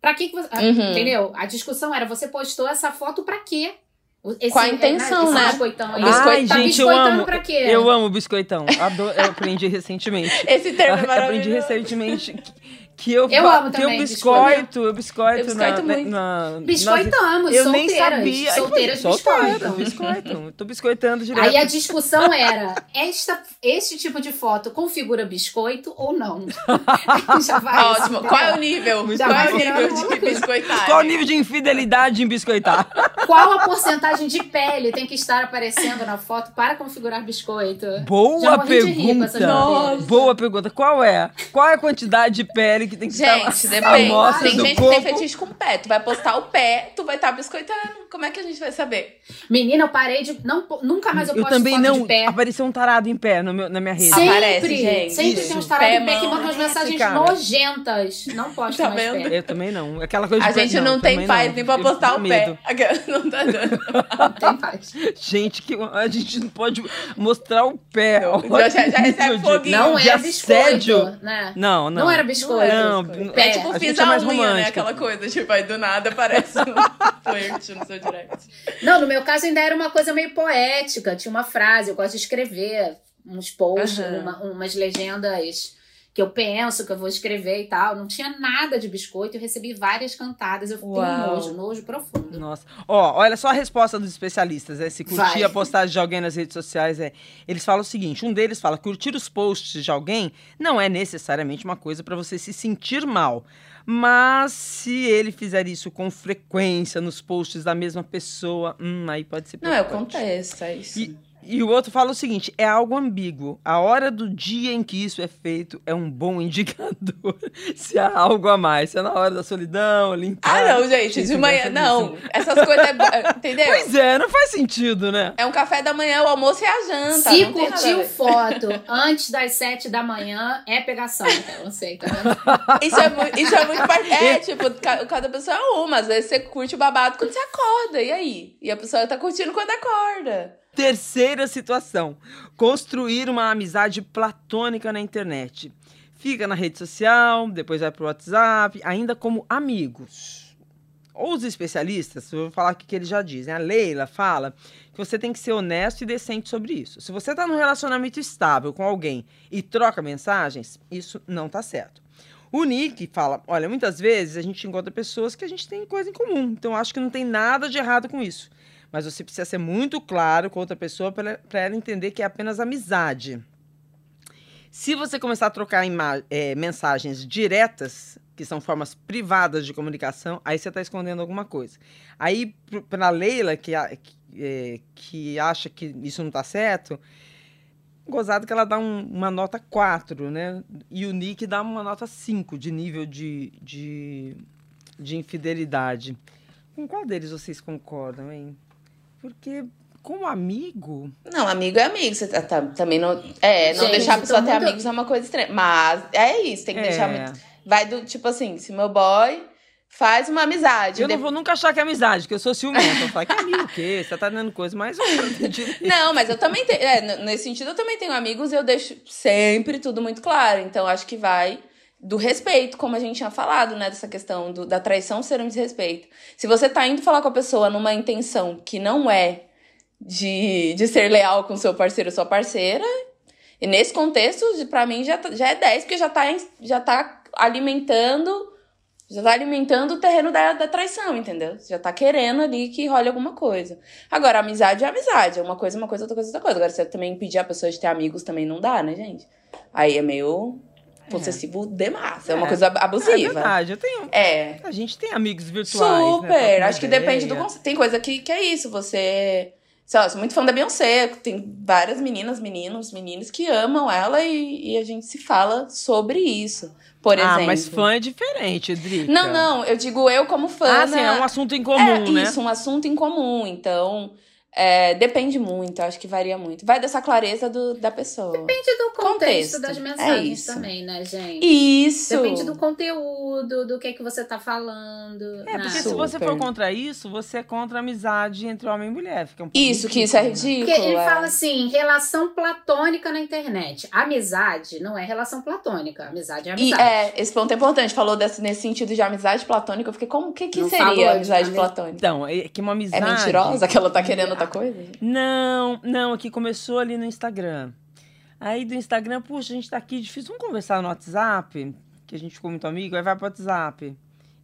Pra que, que você. ah, Uhum. Entendeu? A discussão era: você postou essa foto pra quê? Esse, Com a intenção, esse né? Biscoitão aí. Ai, tá gente, eu biscoitando amo. pra quê? Eu amo biscoitão. Adoro, eu aprendi recentemente. Esse termo é Eu aprendi maravilhoso. recentemente que- eu, Eu amo que eu também biscoito, eu biscoito, Eu biscoito na, muito. na, na- Biscoitamos, Eu solteiras. nem sabia. Solteiras Solteiro, biscoitam. biscoitam. Tô biscoitando direto. Aí a discussão era: esta, este tipo de foto configura biscoito ou não? Aí já vai. Ótimo. Qual é o nível? Já Qual é o nível de biscoitagem? Qual o nível de infidelidade em biscoitar? qual a porcentagem de pele tem que estar aparecendo na foto para configurar biscoito? Boa pergunta. Boa pergunta. Qual é? Qual é a quantidade de pele que tem que Gente, depende. Tem do gente que tem corpo? fetiche com o pé. Tu vai postar o pé, tu vai estar biscoitando. Como é que a gente vai saber? Menina, eu parei de. Não, nunca mais eu, Eu posto também foto não. de pé. Apareceu um tarado em pé no meu, na minha rede. Sempre, Aparece, gente. sempre Isso. tem uns tarados Pé, de pé que mandam umas mensagens Cara. nojentas. Não posto Tá mais vendo? pé. Eu também não. Aquela coisa de A pé- gente não, tem também paz não. nem pra Eu postar o pé. medo. Não tá dando. Não tem paz. Gente, que a gente não pode mostrar o pé. Não, já- já recebe de- foguinho. Não é biscoito, assédio. né? Não, não. Não era biscoito. Não, Pé. É tipo A fiz é a mais unha, né? Aquela coisa, tipo, aí do nada aparece um flirt no seu direct. Não, no meu caso ainda era uma coisa meio poética. Tinha uma frase, eu gosto de escrever uns posts, Aham. uma- umas legendas que eu penso que eu vou escrever e tal. Não tinha nada de biscoito, eu recebi várias cantadas. Eu fiquei um Uau. nojo, nojo profundo. Nossa. Ó, olha só a resposta dos especialistas. É, se curtir Vai. a postagem de alguém nas redes sociais, é. Eles falam o seguinte: um deles fala, curtir os posts de alguém não é necessariamente uma coisa para você se sentir mal. Mas se ele fizer isso com frequência nos posts da mesma pessoa, hum, aí pode ser Não, é o contexto, é isso. E, e o outro fala o seguinte: é algo ambíguo. A hora do dia em que isso é feito é um bom indicador se há algo a mais. Se é na hora da solidão, em Ah, não, gente, Gente, de manhã. Não, essas coisas é. bo- Entendeu? Pois é, não faz sentido, né? É um café da manhã, o almoço e a janta. Se não tem nada a curtiu foto antes das sete da manhã, é pegação. Então, eu sei, tá vendo? Isso é muito, isso é muito par- É, tipo, ca- cada pessoa é uma. Às vezes você curte o babado quando você acorda. E aí? E a pessoa tá curtindo quando acorda. Terceira situação: construir uma amizade platônica na internet. Fica na rede social, depois vai pro WhatsApp, ainda como amigos. Ou os especialistas, eu vou falar o que eles já dizem. A Leila fala que você tem que ser honesto e decente sobre isso. Se você está num relacionamento estável com alguém e troca mensagens, isso não tá certo. O Nick fala: olha, muitas vezes a gente encontra pessoas que a gente tem coisa em comum, então acho que não tem nada de errado com isso. Mas você precisa ser muito claro com outra pessoa para ela entender que é apenas amizade. Se você começar a trocar eh, mensagens diretas, que são formas privadas de comunicação, aí você está escondendo alguma coisa. Aí, para Leila, que, eh, que acha que isso não está certo, gozado que ela dá um- uma nota 4, né? E o Nick dá uma nota 5 de nível de, de, de infidelidade. Com qual deles vocês concordam, hein? Porque, como amigo. Não, amigo é amigo. Você tá, tá- também não. É, não Gente, deixar a pessoa ter muito- amigos é uma coisa estranha. Mas é isso, tem que deixar é, muito. Vai do tipo assim, se meu boy faz uma amizade. Eu de- não vou nunca achar que é amizade, porque eu sou ciumenta. Eu falo, que amigo o quê? Você tá dando coisa, mas eu não mas eu também tenho. é, nesse sentido, eu também tenho amigos e eu deixo sempre tudo muito claro. Então, acho que vai do respeito, como a gente tinha falado, né? Dessa questão do- da traição ser um desrespeito. Se você tá indo falar com a pessoa numa intenção que não é de, de ser leal com seu parceiro ou sua parceira, e nesse contexto, pra mim, já, tá- já é 10, porque já tá, já tá alimentando. Já tá alimentando o terreno da, da traição, entendeu? Você já tá querendo ali que role alguma coisa. Agora, amizade é amizade. É uma coisa, uma coisa, outra coisa, outra coisa. Agora, você também impedir a pessoa de ter amigos também não dá, né, gente? Aí é meio possessivo demais. É uma É. coisa É abusiva. verdade, eu tenho. É. A gente tem amigos virtuais. Super. Né, Acho que depende do ideia. conceito. Tem coisa que, que é isso. Você. Sei lá, eu sou muito fã da Beyoncé. Tem várias meninas, meninos, meninos que amam ela e, e a gente se fala sobre isso. Por exemplo. Ah, mas fã é diferente, Drica. Não, não, eu digo eu como fã. Ah, sim, né? é um assunto em comum, é, né? Isso, um assunto em comum. Então, é, depende muito, acho que varia muito. Vai dessa clareza do, da pessoa. Depende do contexto, Contexto, das é mensagens isso. também, né, gente? Isso! Depende do conteúdo, do que é que você tá falando. É, né? porque se Super. você for contra isso, você é contra a amizade entre homem e mulher. Fica um pouco Isso, que isso é ridículo, né? ridículo. Porque ele é. fala assim, relação platônica na internet. Amizade não é relação platônica. Amizade é E amizade. é, esse ponto é importante. Falou desse, nesse sentido de amizade platônica. Eu fiquei, como que, que Não seria de amizade ami- platônica? Então, é que uma É amizade. mentirosa que ela tá querendo outra coisa? Não, não, aqui começou ali no Instagram. Aí do Instagram, puxa, a gente tá aqui, difícil, vamos conversar no WhatsApp, que a gente ficou muito amigo, aí vai pro WhatsApp.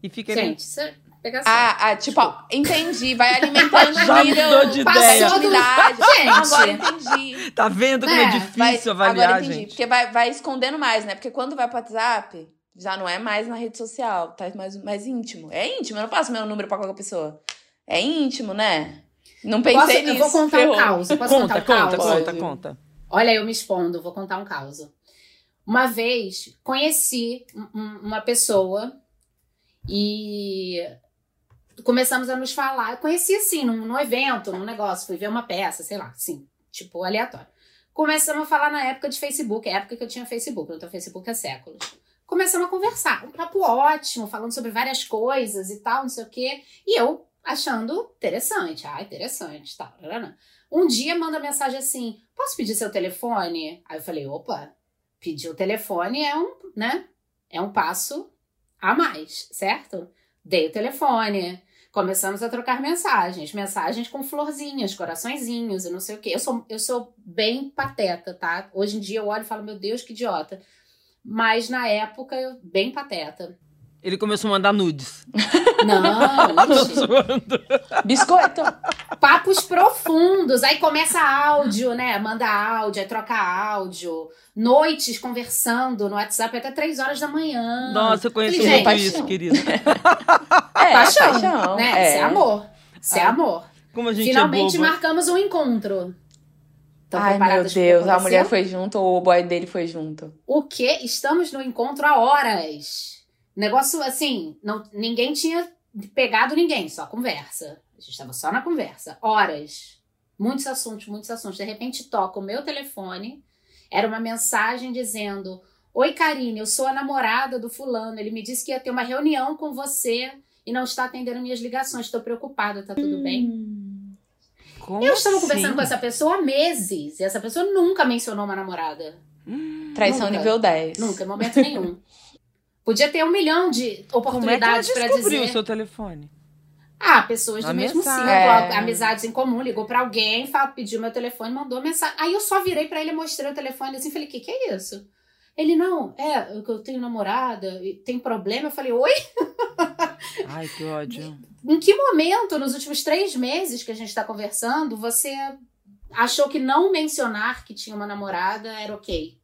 E fica ali. Gente, isso é pegação. Ah, ah, tipo, ó, entendi. Vai alimentando Já o nível mudou de ideia. Gente. Agora entendi. Tá vendo como é, É, difícil Vai- avaliar, agora entendi. gente? Porque vai, vai escondendo mais, né? Porque quando vai pro WhatsApp, já não é mais na rede social, tá mais, mais íntimo. É íntimo, eu não passo meu número pra qualquer pessoa. é íntimo, né? Não Posso- pensei eu nisso. vou contar ferrou. um caos. Posso Conta, contar um conta, caos? conta, Pode. conta. Olha, eu me expondo, vou contar um caos. Uma vez conheci um- um- uma pessoa e começamos a nos falar. Eu conheci assim, num, num evento, num negócio, fui ver uma peça, sei lá, assim, tipo, aleatório. Começamos a falar na época de Facebook, é a época que eu tinha Facebook, não tenho Facebook há séculos. Começamos a conversar, um papo ótimo, falando sobre várias coisas e tal, não sei o quê. E eu achando interessante, ah, interessante. Tá, um dia manda mensagem assim: posso pedir seu telefone? Aí eu falei, opa, pedir o telefone é um, né? É um passo a mais, certo? Dei o telefone. Começamos a trocar mensagens, mensagens com florzinhas, coraçõezinhos e não sei o quê. Eu sou, eu sou bem pateta, tá? Hoje em dia eu olho e falo, meu Deus, que idiota. Mas na época, eu bem pateta. Ele começou a mandar nudes. Não, Tô. Biscoito. papos profundos. Aí começa áudio, né? Manda áudio, aí troca áudio. Noites conversando no WhatsApp até três horas da manhã. Nossa, eu conheço Falei, muito isso, paixão. querida. É, paixão, paixão. né? é. Isso é amor. Isso é Ah. amor. Como a gente Finalmente é marcamos um encontro. Estão Ai, meu Deus, a mulher foi junto ou o boy dele foi junto? O quê? Estamos no encontro há horas. Negócio assim, não, ninguém tinha pegado ninguém, só conversa. A gente estava só na conversa. Horas. Muitos assuntos, muitos assuntos. De repente toca o meu telefone. Era uma mensagem dizendo: Oi, Karine, eu sou a namorada do fulano. Ele me disse que ia ter uma reunião com você e não está atendendo minhas ligações. Estou preocupada, tá tudo bem? Como Eu estava assim? conversando com essa pessoa há meses e essa pessoa nunca mencionou uma namorada. Traição Nunca. nível 10. Nunca, em momento nenhum. Podia ter um milhão de Como é que ela oportunidades descobriu dizer. o seu telefone? Ah, pessoas do mesmo ciclo, É. amizades em comum, ligou pra alguém, fala, pediu meu telefone, mandou mensagem. Aí eu só virei pra ele, mostrei o telefone assim, falei, o que que é isso? Ele, não, é, eu tenho namorada, tem problema. Eu falei, oi? Ai, que ódio. Em que momento, nos últimos três meses que a gente tá conversando, você achou que não mencionar que tinha uma namorada era ok?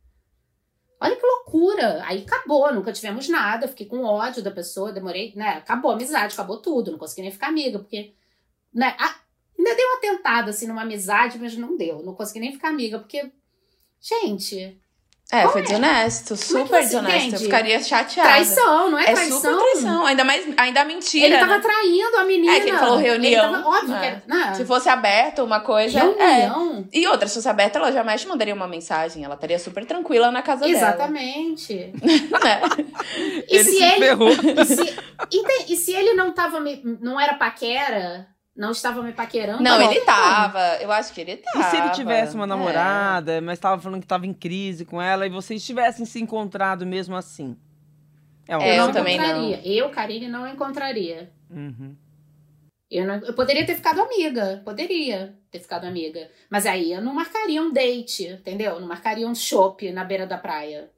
Olha que loucura! Aí acabou, nunca tivemos nada, fiquei com ódio da pessoa, demorei, né? Acabou a amizade, acabou tudo, não consegui nem ficar amiga, porque, né? a- ainda dei uma tentada, assim, numa amizade, mas não deu, não consegui nem ficar amiga, porque, gente, É, foi desonesto, Como é super desonesto. Eu ficaria chateada. traição, não é, É traição? super traição, ainda mais, ainda mentira. Ele tava né? traindo a menina. É, que ele falou reunião. Ele tava, óbvio É. que né? Se fosse aberto uma coisa. É. Reunião. E outra, se fosse aberta, ela jamais te mandaria uma mensagem. Ela estaria super tranquila na casa Exatamente. dela. Né? E ele se se ele, ferrou. e se, ente- e se ele não tava não era paquera, não estava me paquerando? Não, tá ele tava. Eu acho que ele tava. E se ele tivesse uma É. namorada, mas tava falando que tava em crise com ela, e vocês tivessem se encontrado mesmo assim? É, uma É, Eu eu não também não. encontraria. Eu, Karine, não encontraria. Uhum. Eu, não- eu poderia ter ficado amiga. Poderia ter ficado amiga. Mas aí eu não marcaria um date, entendeu? Não marcaria um chopp na beira da praia.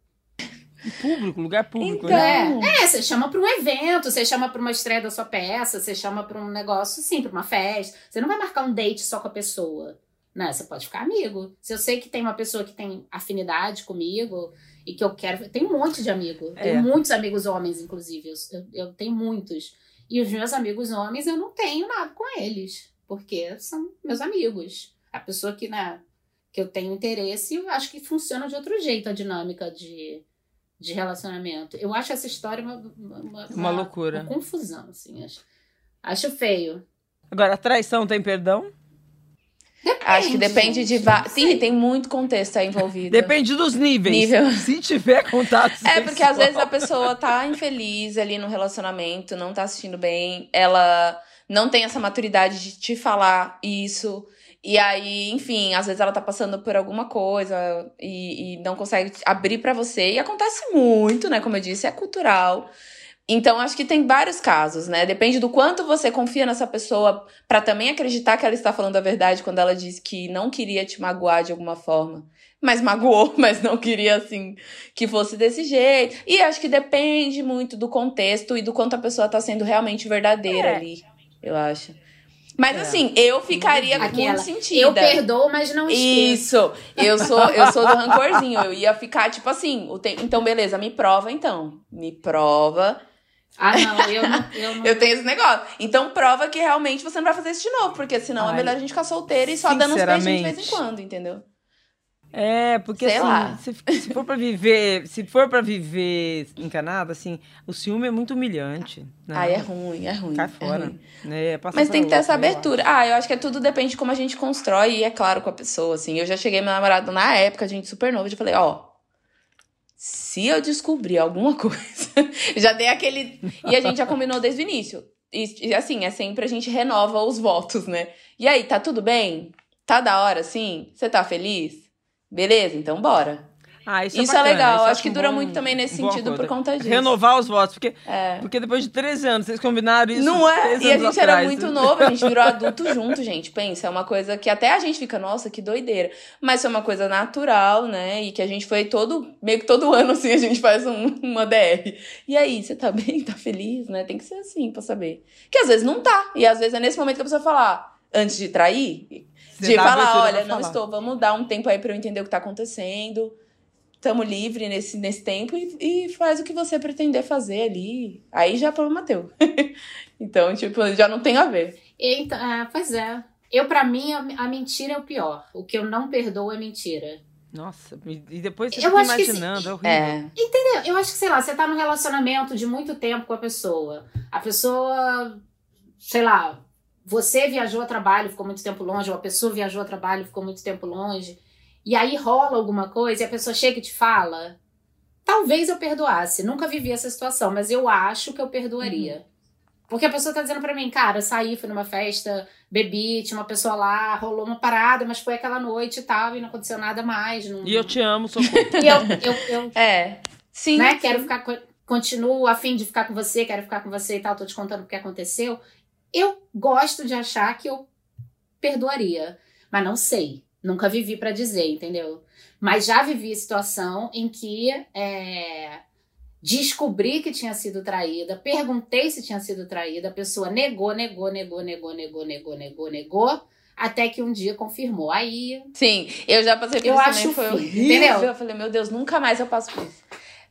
Público, lugar público, Então, né? É, é, você chama pra um evento, você chama pra uma estreia da sua peça, você chama pra um negócio, sim, pra uma festa. Você não vai marcar um date só com a pessoa, né? Você pode ficar amigo. Se eu sei que tem uma pessoa que tem afinidade comigo e que eu quero... Tem um monte de amigo. É. Tenho muitos amigos homens, inclusive. Eu, eu, eu tenho muitos. E os meus amigos homens, eu não tenho nada com eles. Porque são meus amigos. A pessoa que, né, que eu tenho interesse, eu acho que funciona de outro jeito a dinâmica de, de relacionamento. Eu acho essa história uma, uma, Uma loucura. uma confusão, assim. Acho, acho feio. Agora, traição tem perdão? Acho que depende de. Va... sei. Sim, tem muito contexto aí envolvido. Depende dos níveis. Nível. Se tiver contato É, porque às sexual. vezes a pessoa tá infeliz ali no relacionamento, não tá assistindo bem, ela não tem essa maturidade de te falar isso. E aí, enfim, às vezes ela tá passando por alguma coisa e, e não consegue abrir pra você. E acontece muito, né? Como eu disse, é cultural. Então, acho que tem vários casos, né? Depende do quanto você confia nessa pessoa pra também acreditar que ela está falando a verdade quando ela diz que não queria te magoar de alguma forma. Mas magoou, mas não queria, assim, que fosse desse jeito. E acho que depende muito do contexto e do quanto a pessoa tá sendo realmente verdadeira É. ali, eu acho. Mas É. assim, eu ficaria Aquela, muito sentida. Eu perdoo, mas não esqueço. Isso, eu sou, eu sou do rancorzinho. Eu ia ficar tipo assim, o te- então beleza, me prova então. Me prova Ah, não, eu não. Eu, não... Eu tenho esse negócio. Então prova que realmente você não vai fazer isso de novo, porque senão é Ai, melhor a gente ficar solteira e só dando uns beijinhos de vez em quando, entendeu? É, porque Sei assim, lá. se, se for pra viver, se for para viver encanada, assim, o ciúme é muito humilhante. Não, Ai, é ruim, é ruim. Cai é fora. ruim. né? Mas tem que ter outra, essa abertura. Ah, eu acho que é tudo depende de como a gente constrói e é claro com a pessoa, assim. Eu já cheguei meu namorado na época, a gente super novo, eu já falei, ó, se eu descobrir alguma coisa, já dei aquele e a gente já combinou desde o início. E, e, assim, é sempre a gente renova os votos, né? E aí, tá tudo bem? Tá da hora, sim? Você tá feliz? Beleza, então bora. Ah, isso, Isso, é, é, bacana, legal. isso acho que dura bom- muito também nesse sentido por coisa. conta disso. Renovar os votos, porque, É. porque depois de 13 anos, vocês combinaram isso. Não é? 13 E a gente era atrás. muito novo, a gente virou adulto junto, gente. Pensa, é uma coisa que até a gente fica, nossa, que doideira. Mas foi uma coisa natural, né? E que a gente foi todo, meio que todo ano, assim, a gente faz um- uma DR. E aí, você tá bem? Tá feliz, né? Tem que ser assim pra saber. Que às vezes não tá. E às vezes é nesse momento que a pessoa fala, antes de trair, Você de falar, olha, não falar. estou, vamos dar um tempo aí pra eu entender o que tá acontecendo. Tamo livre nesse, nesse tempo e, e faz o que você pretender fazer ali. Aí já é problema teu. então, tipo, já não tem a ver. Então, é, pois é. Eu, pra mim, a, a mentira é o pior. O que eu não perdoo é mentira. Nossa, e depois você Eu fica acho que imaginando, é horrível. É. Entendeu? Eu acho que, sei lá, você tá num relacionamento de muito tempo com a pessoa. A pessoa, sei lá, você viajou a trabalho, ficou muito tempo longe, ou a pessoa viajou a trabalho, ficou muito tempo longe. E aí rola alguma coisa e a pessoa chega e te fala. Talvez eu perdoasse. Nunca vivi essa situação, mas eu acho que eu perdoaria. Porque a pessoa tá dizendo pra mim, cara, eu saí, fui numa festa, bebi, tinha uma pessoa lá, rolou uma parada, mas foi aquela noite e tal, e não aconteceu nada mais. Não... E eu te amo, socorro. E eu, eu, eu É. Sim. né? sim. Quero ficar, co- continuo a fim de ficar com você, quero ficar com você e tal, tô te contando o que aconteceu. Eu gosto de achar que eu perdoaria, mas não sei. Nunca vivi pra dizer, entendeu? Mas já vivi situação em que é, descobri que tinha sido traída, perguntei se tinha sido traída, a pessoa negou, negou, negou, negou, negou, negou, negou, negou, até que um dia confirmou. Aí Sim, eu já passei por Eu isso acho também, foi horrível. entendeu? Eu falei, meu Deus, nunca mais eu passo por isso.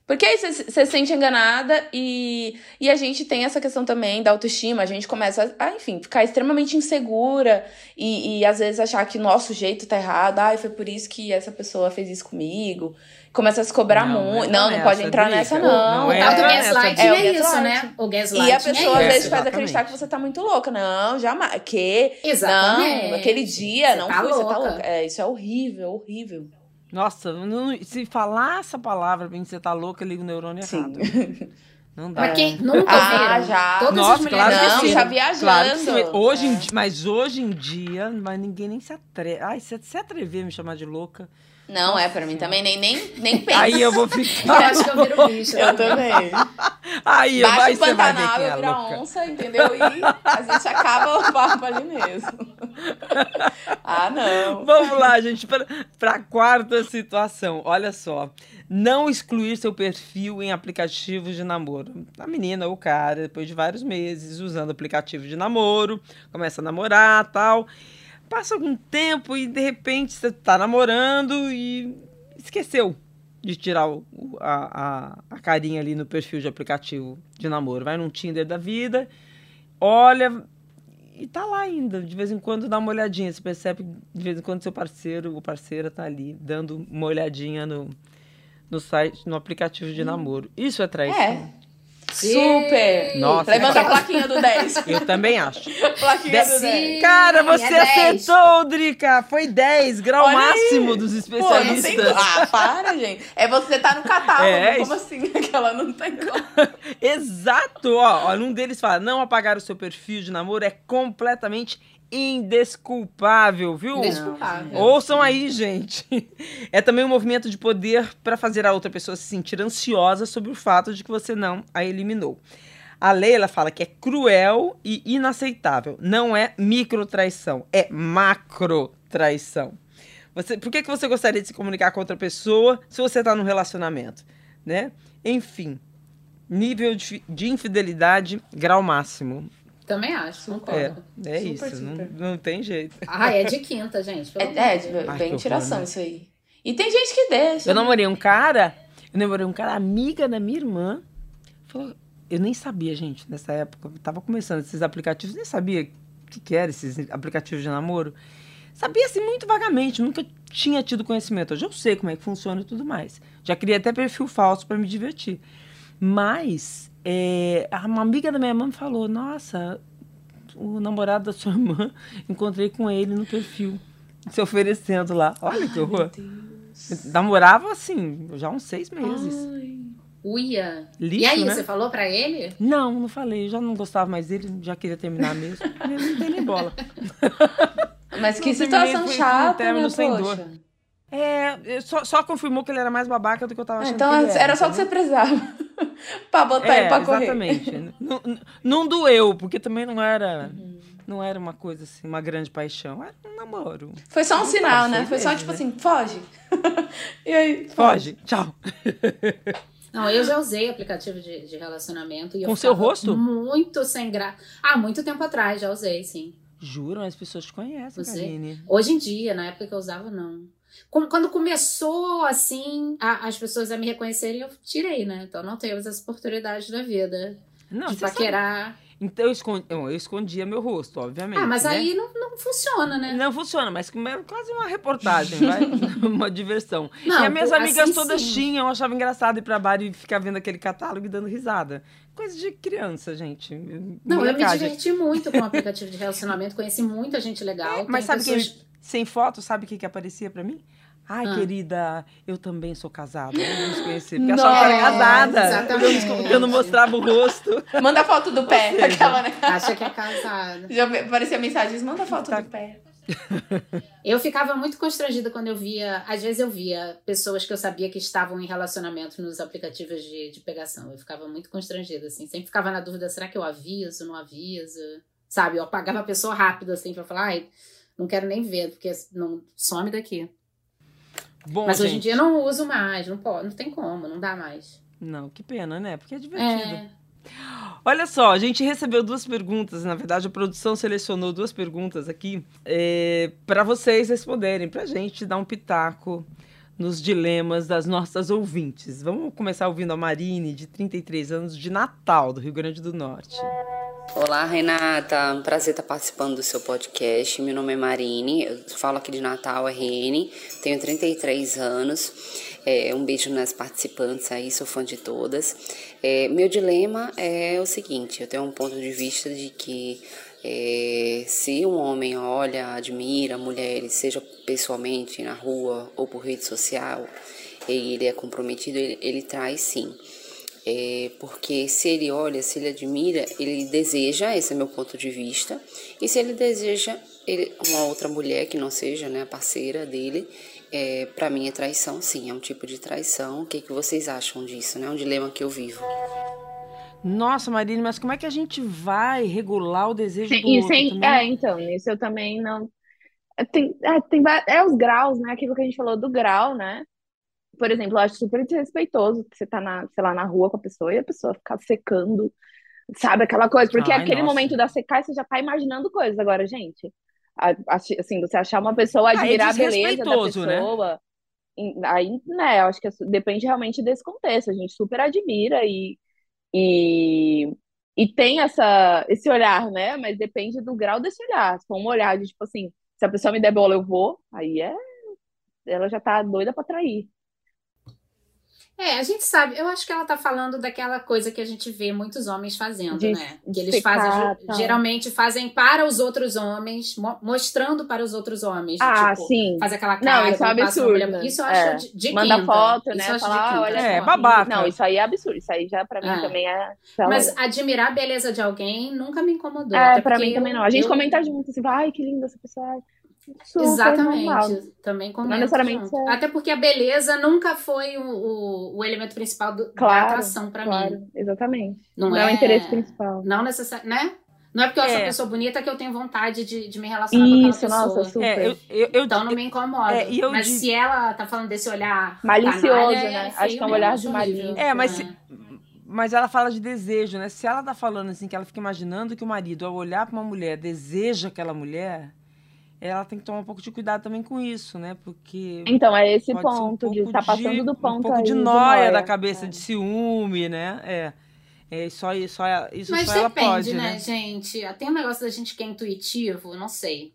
Porque aí você se sente enganada e, e a gente tem essa questão também da autoestima. A gente começa a, enfim, ficar extremamente insegura e, e às vezes achar que nosso jeito tá errado. Ai, foi por isso que essa pessoa fez isso comigo. Começa a se cobrar Não, muito. entra Não, não pode entrar Drica. nessa, Não não. o é entra gaslighting nessa, é, é o isso, né? O gaslighting E a pessoa é às isso. vezes faz acreditar que você tá muito louca. Não, jamais. Que? Exatamente. Não, aquele dia Você não tá fui, você tá louca. louca. É, isso é horrível, horrível. Nossa, não- se falar essa palavra pra mim, você tá louca, liga o neurônio Sim. errado. Não dá. Mas quem nunca Ah, viram? já. Todas Nossa, as mulheres claro que Não, sim. já viajando. Claro que sim. Hoje em É. dia, mas hoje em dia, mas ninguém nem se atreve. Ai, se, se atrever a me chamar de louca, Não, é pra mim também, nem, nem, nem pensa. aí eu vou Eu ficar. acho que eu viro bicho. Eu também. Aí eu vai, o vai Pantanal, é eu viro a onça, entendeu? E a gente acaba o papo ali mesmo. ah, não. Vamos lá, gente, para a quarta situação. Olha só. Não excluir seu perfil em aplicativos de namoro. A menina ou o cara, depois de vários meses usando aplicativo de namoro, começa a namorar tal. Passa algum tempo e de repente você tá namorando e esqueceu de tirar o- a, a, a carinha ali no perfil de aplicativo de namoro. Vai num Tinder da vida, olha, e tá lá ainda. De vez em quando dá uma olhadinha. Você percebe que de vez em quando seu parceiro ou parceira tá ali dando uma olhadinha no, no site, no aplicativo de namoro. Isso é traição. É. Super. Nossa, Levanta a plaquinha do 10. Eu também acho. plaquinha do Sim. 10. Cara, você é 10. acertou, Drica! Foi 10, grau Olha aí. máximo dos Pô, não especialistas. tem... Ah, para, gente. É você tá no catálogo. É, Como isso- assim? Aquela não tem como. Exato! Ó, ó, um deles fala: não apagar o seu perfil de namoro é completamente indesculpável, viu? Desculpável. Ouçam aí, gente. É também um movimento de poder para fazer a outra pessoa se sentir ansiosa sobre o fato de que você não a eliminou. A lei ela fala que é cruel e inaceitável. Não é microtraição, é macrotraição. Você, por que, que você gostaria de se comunicar com outra pessoa se você está num relacionamento? Né? Enfim, nível de, de infidelidade, grau máximo. Também acho, É, concordo. é Super, isso, não, super. não tem jeito. Ah, é de quinta, gente. É, é de tipo. Ai, bem tiração né? isso aí. E tem gente que deixa. Eu namorei um cara, eu namorei um cara amiga da minha irmã. Falou, eu nem sabia, gente, nessa época. Eu tava começando esses aplicativos, nem sabia o que, que eram esses aplicativos de namoro. Sabia assim muito vagamente, nunca tinha tido conhecimento. Hoje eu sei como é que funciona e tudo mais. Já criei até perfil falso para me divertir. Mas é, uma amiga da minha mãe falou: Nossa, o namorado da sua irmã, encontrei com ele no perfil, se oferecendo lá. Olha que horror. Namorava assim, já uns seis meses. Ai. Uia. Lixo, e aí, né? você falou pra ele? Não, não falei. Eu já não gostava mais dele, já queria terminar mesmo. Eu não tem nem bola. Mas que Não, situação chata, né, sem poxa. É, só, só confirmou que ele era mais babaca do que eu tava Ah, achando então era. era só o que você precisava. pra botar ele É, pra correr. exatamente. não, não- doeu, porque também não era, Uhum. não era uma coisa assim, uma grande paixão. Era um namoro. Foi só um Não sinal, né? Foi só tipo né? assim, foge. e aí, Foge, tchau. Não, eu já usei aplicativo de, de relacionamento. E eu Com seu ficava rosto? Muito sem graça. Ah, muito tempo atrás já usei, sim. Juro, as pessoas te conhecem, Você? Karine. Hoje em dia, na época que eu usava, não. Quando começou, assim, a- as pessoas a me reconhecerem, eu tirei, né? Então não temos essa oportunidade da vida Não, de você sabe. paquerar. Então eu, escondi, eu escondia meu rosto, obviamente. Ah, mas né? aí não, não funciona, né? Não funciona, mas como é quase uma reportagem, vai? uma diversão. Não, e as minhas assim amigas todas sim. tinham, eu achava engraçado ir pra bar e ficar vendo aquele catálogo e dando risada. Coisa de criança, gente. Não, eu me Molecagem. diverti muito com o aplicativo de relacionamento, conheci muita gente legal. Mas sabe que pessoas- sem foto, sabe o que, que aparecia pra mim? Ai, Ah. querida, eu também sou casada. Vamos conhecer. Porque achava que eu era Nossa, casada. exatamente. Eu não mostrava o rosto. Manda foto do pé. Aquela, né? Acha que é casada. Já aparecia mensagens, manda foto Tá. do pé. Eu ficava muito constrangida quando eu via. Às vezes eu via pessoas que eu sabia que estavam em relacionamento nos aplicativos de, de pegação. Eu ficava muito constrangida, assim. Sempre ficava na dúvida: será que eu aviso, não aviso? Sabe? Eu apagava a pessoa rápido, assim, pra falar: ai, não quero nem ver, porque não some daqui. Bom, Mas hoje em gente, dia eu não uso mais, não pode, não tem como, não dá mais. Não, que pena, né? Porque é divertido. É. Olha só, a gente recebeu duas perguntas. Na verdade, a produção selecionou duas perguntas aqui para vocês responderem, para a gente dar um pitaco nos dilemas das nossas ouvintes. Vamos começar ouvindo a Marine, de 33 anos, de Natal, do Rio Grande do Norte. Olá, Renata. Um prazer estar participando do seu podcast. Meu nome é Marine, eu falo aqui de Natal, RN. Tenho 33 anos. É, um beijo nas participantes aí, sou fã de todas. É, meu dilema é o seguinte: eu tenho um ponto de vista de que é, se um homem olha, admira mulheres, seja pessoalmente na rua ou por rede social, e ele é comprometido, ele, ele traz sim. É, porque se ele olha, se ele admira, ele deseja, esse é meu ponto de vista, e se ele deseja ele, uma outra mulher que não seja né, a parceira dele, é, para mim é traição, sim, é um tipo de traição. O que, que vocês acham disso? né? É um dilema que eu vivo. Nossa, Marine, mas como é que a gente vai regular o desejo do E outro é, então, isso eu também não. é, Tem, é, tem, é os graus, né? Aquilo que a gente falou do grau, né? Por exemplo, eu acho super desrespeitoso que você tá na, sei lá, na rua com a pessoa e a pessoa ficar secando, sabe? Aquela coisa. Porque Ai, aquele nossa. momento da secar, você já tá imaginando coisas. Agora, gente, assim, você achar uma pessoa, Ah, é admirar a beleza da né? pessoa, em- aí, né, eu acho que isso depende realmente desse contexto. A gente super admira e, e, e tem essa, esse olhar, né? Mas depende do grau desse olhar. Se for um olhar de, tipo assim, se a pessoa me der bola, eu vou, aí é. Ela já tá doida pra trair. É, a gente sabe, eu acho que ela tá falando daquela coisa que a gente vê muitos homens fazendo, De- né? Que eles secar, fazem, tal. geralmente fazem para os outros homens, mo- mostrando para os outros homens. Ah, tipo, sim. Faz aquela Não, cara, isso é um absurdo. mulher- Isso eu acho É. de, de Manda quinta. foto, Isso né? eu acho de quinta. olha É, babaca. Não, isso aí é absurdo. Isso aí já, pra mim, É. também é. Mas admirar a beleza de alguém nunca me incomodou. É, até pra mim também eu- não. A gente eu- comenta junto, assim, ai, que linda essa pessoa. Super Exatamente, normal. também comento Não necessariamente junto. é- Até porque a beleza nunca foi o, o, o elemento principal do- da Claro, atração pra mim. Claro, exatamente. Não, Não, é o é interesse principal. Não necessariamente, né? Não é porque eu É. a pessoa bonita que eu tenho vontade de, de me relacionar com aquela Isso, pessoa. nossa, super. É, eu, eu, eu- Então não me incomoda. É, eu Mas digo- se ela tá falando desse olhar Malicioso, canalha, né? é Acho que é um olhar de malícia. É, mas se- Mas ela fala de desejo, né? Se ela tá falando assim, que ela fica imaginando que o marido, ao olhar pra uma mulher, deseja aquela mulher, ela tem que tomar um pouco de cuidado também com isso, né? Porque Então, é esse pode ser um ponto de estar passando de- do ponto Um pouco aí de noia. da cabeça É. de ciúme, né? É. É, só, só, isso Mas só depende, ela pode, né, né? gente? Tem um negócio da gente que é intuitivo, não sei.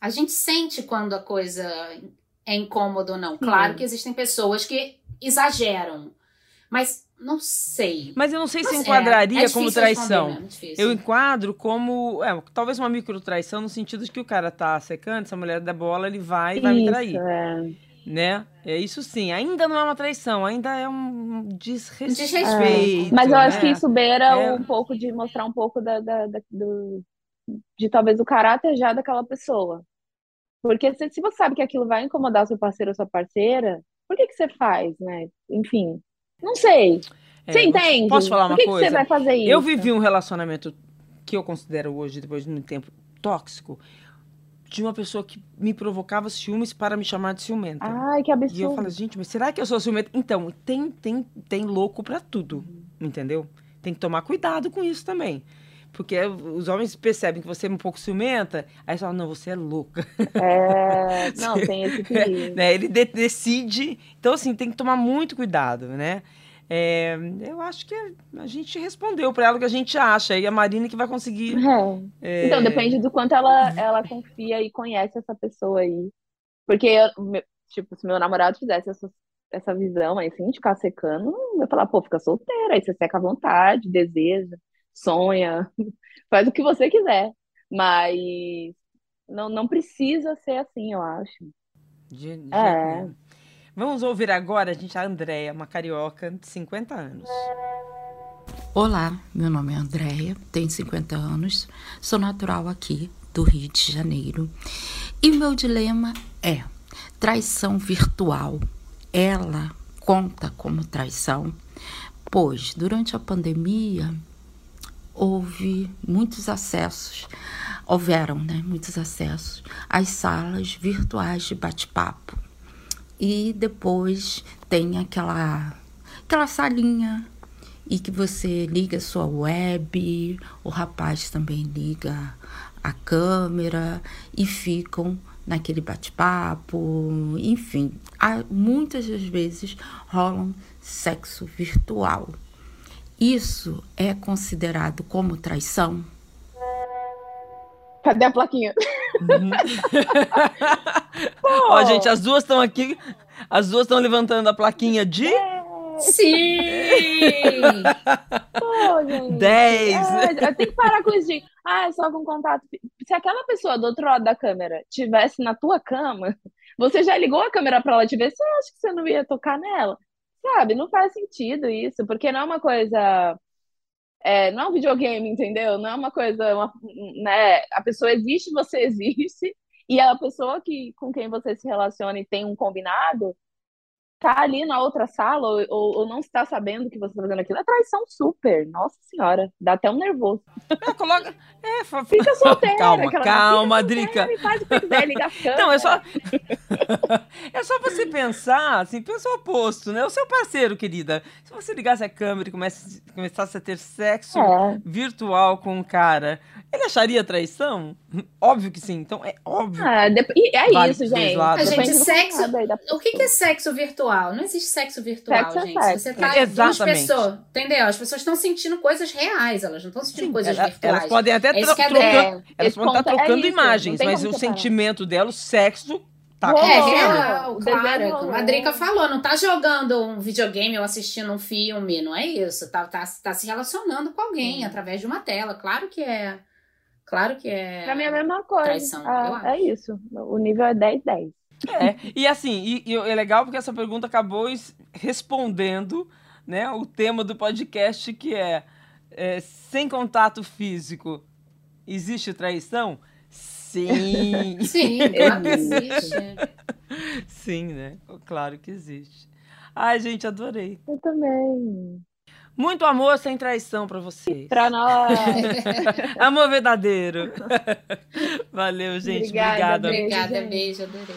A gente sente quando a coisa é incômoda ou não. Claro que existem pessoas que exageram. Mas não sei. Mas eu não sei se enquadraria é como difícil responder traição. mesmo, difícil. Eu enquadro como, é, talvez uma micro traição no sentido de que o cara tá secando, essa mulher da bola, ele vai e vai me trair, é. né? É isso sim. Ainda não é uma traição, ainda é um desrespeito. Desrespeito. Mas eu acho né? que isso beira É. um pouco de mostrar um pouco da, da- da- do, de talvez o caráter já daquela pessoa. Porque se, se você sabe que aquilo vai incomodar seu parceiro ou sua parceira, por que que você faz, né? Enfim, não sei. É, Você entende? Posso falar uma por que que coisa? você vai fazer isso? Eu vivi um relacionamento que eu considero hoje, depois de muito tempo, tóxico, de uma pessoa que me provocava ciúmes para me chamar de ciumenta. Ai, que E eu absurdo. falo, gente, mas será que eu sou ciumenta? Então, tem, tem, tem louco pra tudo, entendeu? Tem que tomar cuidado com isso também. Porque os homens percebem que você é um pouco ciumenta, aí eles falam, não, você é louca. É, não, tem esse perigo. né? Ele de- decide. Então, assim, tem que tomar muito cuidado, né? É, eu acho que a gente respondeu para ela o que a gente acha. E a Marina que vai conseguir. É. é, Então, depende do quanto ela, ela confia e conhece essa pessoa aí. Porque, eu, tipo, se meu namorado fizesse essa, essa visão aí, assim, de ficar secando, eu ia falar, pô, fica solteira, aí você seca à vontade, deseja, sonha, faz o que você quiser. Mas não, não precisa ser assim, eu acho. de- de É. Vamos ouvir agora, a gente, a Andréia, uma carioca de 50 anos. Olá, meu nome é Andréia, tenho 50 anos, sou natural aqui do Rio de Janeiro. E meu dilema é: traição virtual, ela conta como traição? Pois durante a pandemia houve muitos acessos, houveram, né, muitos acessos às salas virtuais de bate-papo. E depois tem aquela aquela salinha e que você liga sua web, o rapaz também liga a câmera e ficam naquele bate-papo, enfim, há, muitas das vezes rolam sexo virtual. Isso é considerado como traição? Cadê a plaquinha? Ó, gente, as duas estão aqui, as duas estão levantando a plaquinha de Sim! Pô, gente. 10. É, tem que parar com isso de, ah, é só com contato. Se aquela pessoa do outro lado da câmera tivesse na tua cama, você já ligou a câmera pra ela te ver, você acha que você não ia tocar nela? Sabe? Não faz sentido isso, porque não é uma coisa. é, não é um videogame, entendeu? Não é uma coisa. uma- né? A pessoa existe, você existe, e a pessoa que, com quem você se relaciona e tem um combinado tá ali na outra sala ou, ou, ou não está sabendo que você está fazendo aquilo. É traição super. Nossa senhora. Dá até um nervoso. É, coloca. É, fa- Fica solteira. Calma, aquela- calma, Drica. solteira Faz o que quiser, liga a câmera. Não, é só. é só você pensar, assim, pensa o oposto, né? O seu parceiro, querida. Se você ligasse a câmera e comece- começasse a ter sexo É. virtual com um cara, ele acharia traição? Óbvio que sim. Então é óbvio. Ah, dep- e é Vale isso, gente. A gente, Depende sexo- O que, que é sexo virtual? Não existe sexo virtual, Sexo é gente. sexo. Você tá É, duas pessoas, entendeu? As pessoas estão sentindo coisas reais, elas não estão sentindo Sim, coisas ela- virtuais. elas podem até É tro- é- trocando, É, elas podem estar ponto é trocando isso, imagens, mas o sentimento dela, o sexo, tá Rolou. É real, claro. é Como a. Drica falou, não tá jogando um videogame ou assistindo um filme, não é isso. Tá, tá, tá se relacionando com alguém através de uma tela. Claro que é. Claro que é. Pra mim é a mesma coisa. Traição, Ah, é isso. O nível é 10-10. É, e assim, e, e é legal porque essa pergunta acabou es- respondendo né, o tema do podcast, que é, é, sem contato físico, existe traição? Sim, Sim, claro que existe. sim, né? Claro que existe. Ai, gente, adorei. Eu também. Muito amor sem traição pra vocês. Pra nós. Amor verdadeiro. Valeu, gente. Obrigada, Obrigada. beijo. Obrigada, beijo, adorei.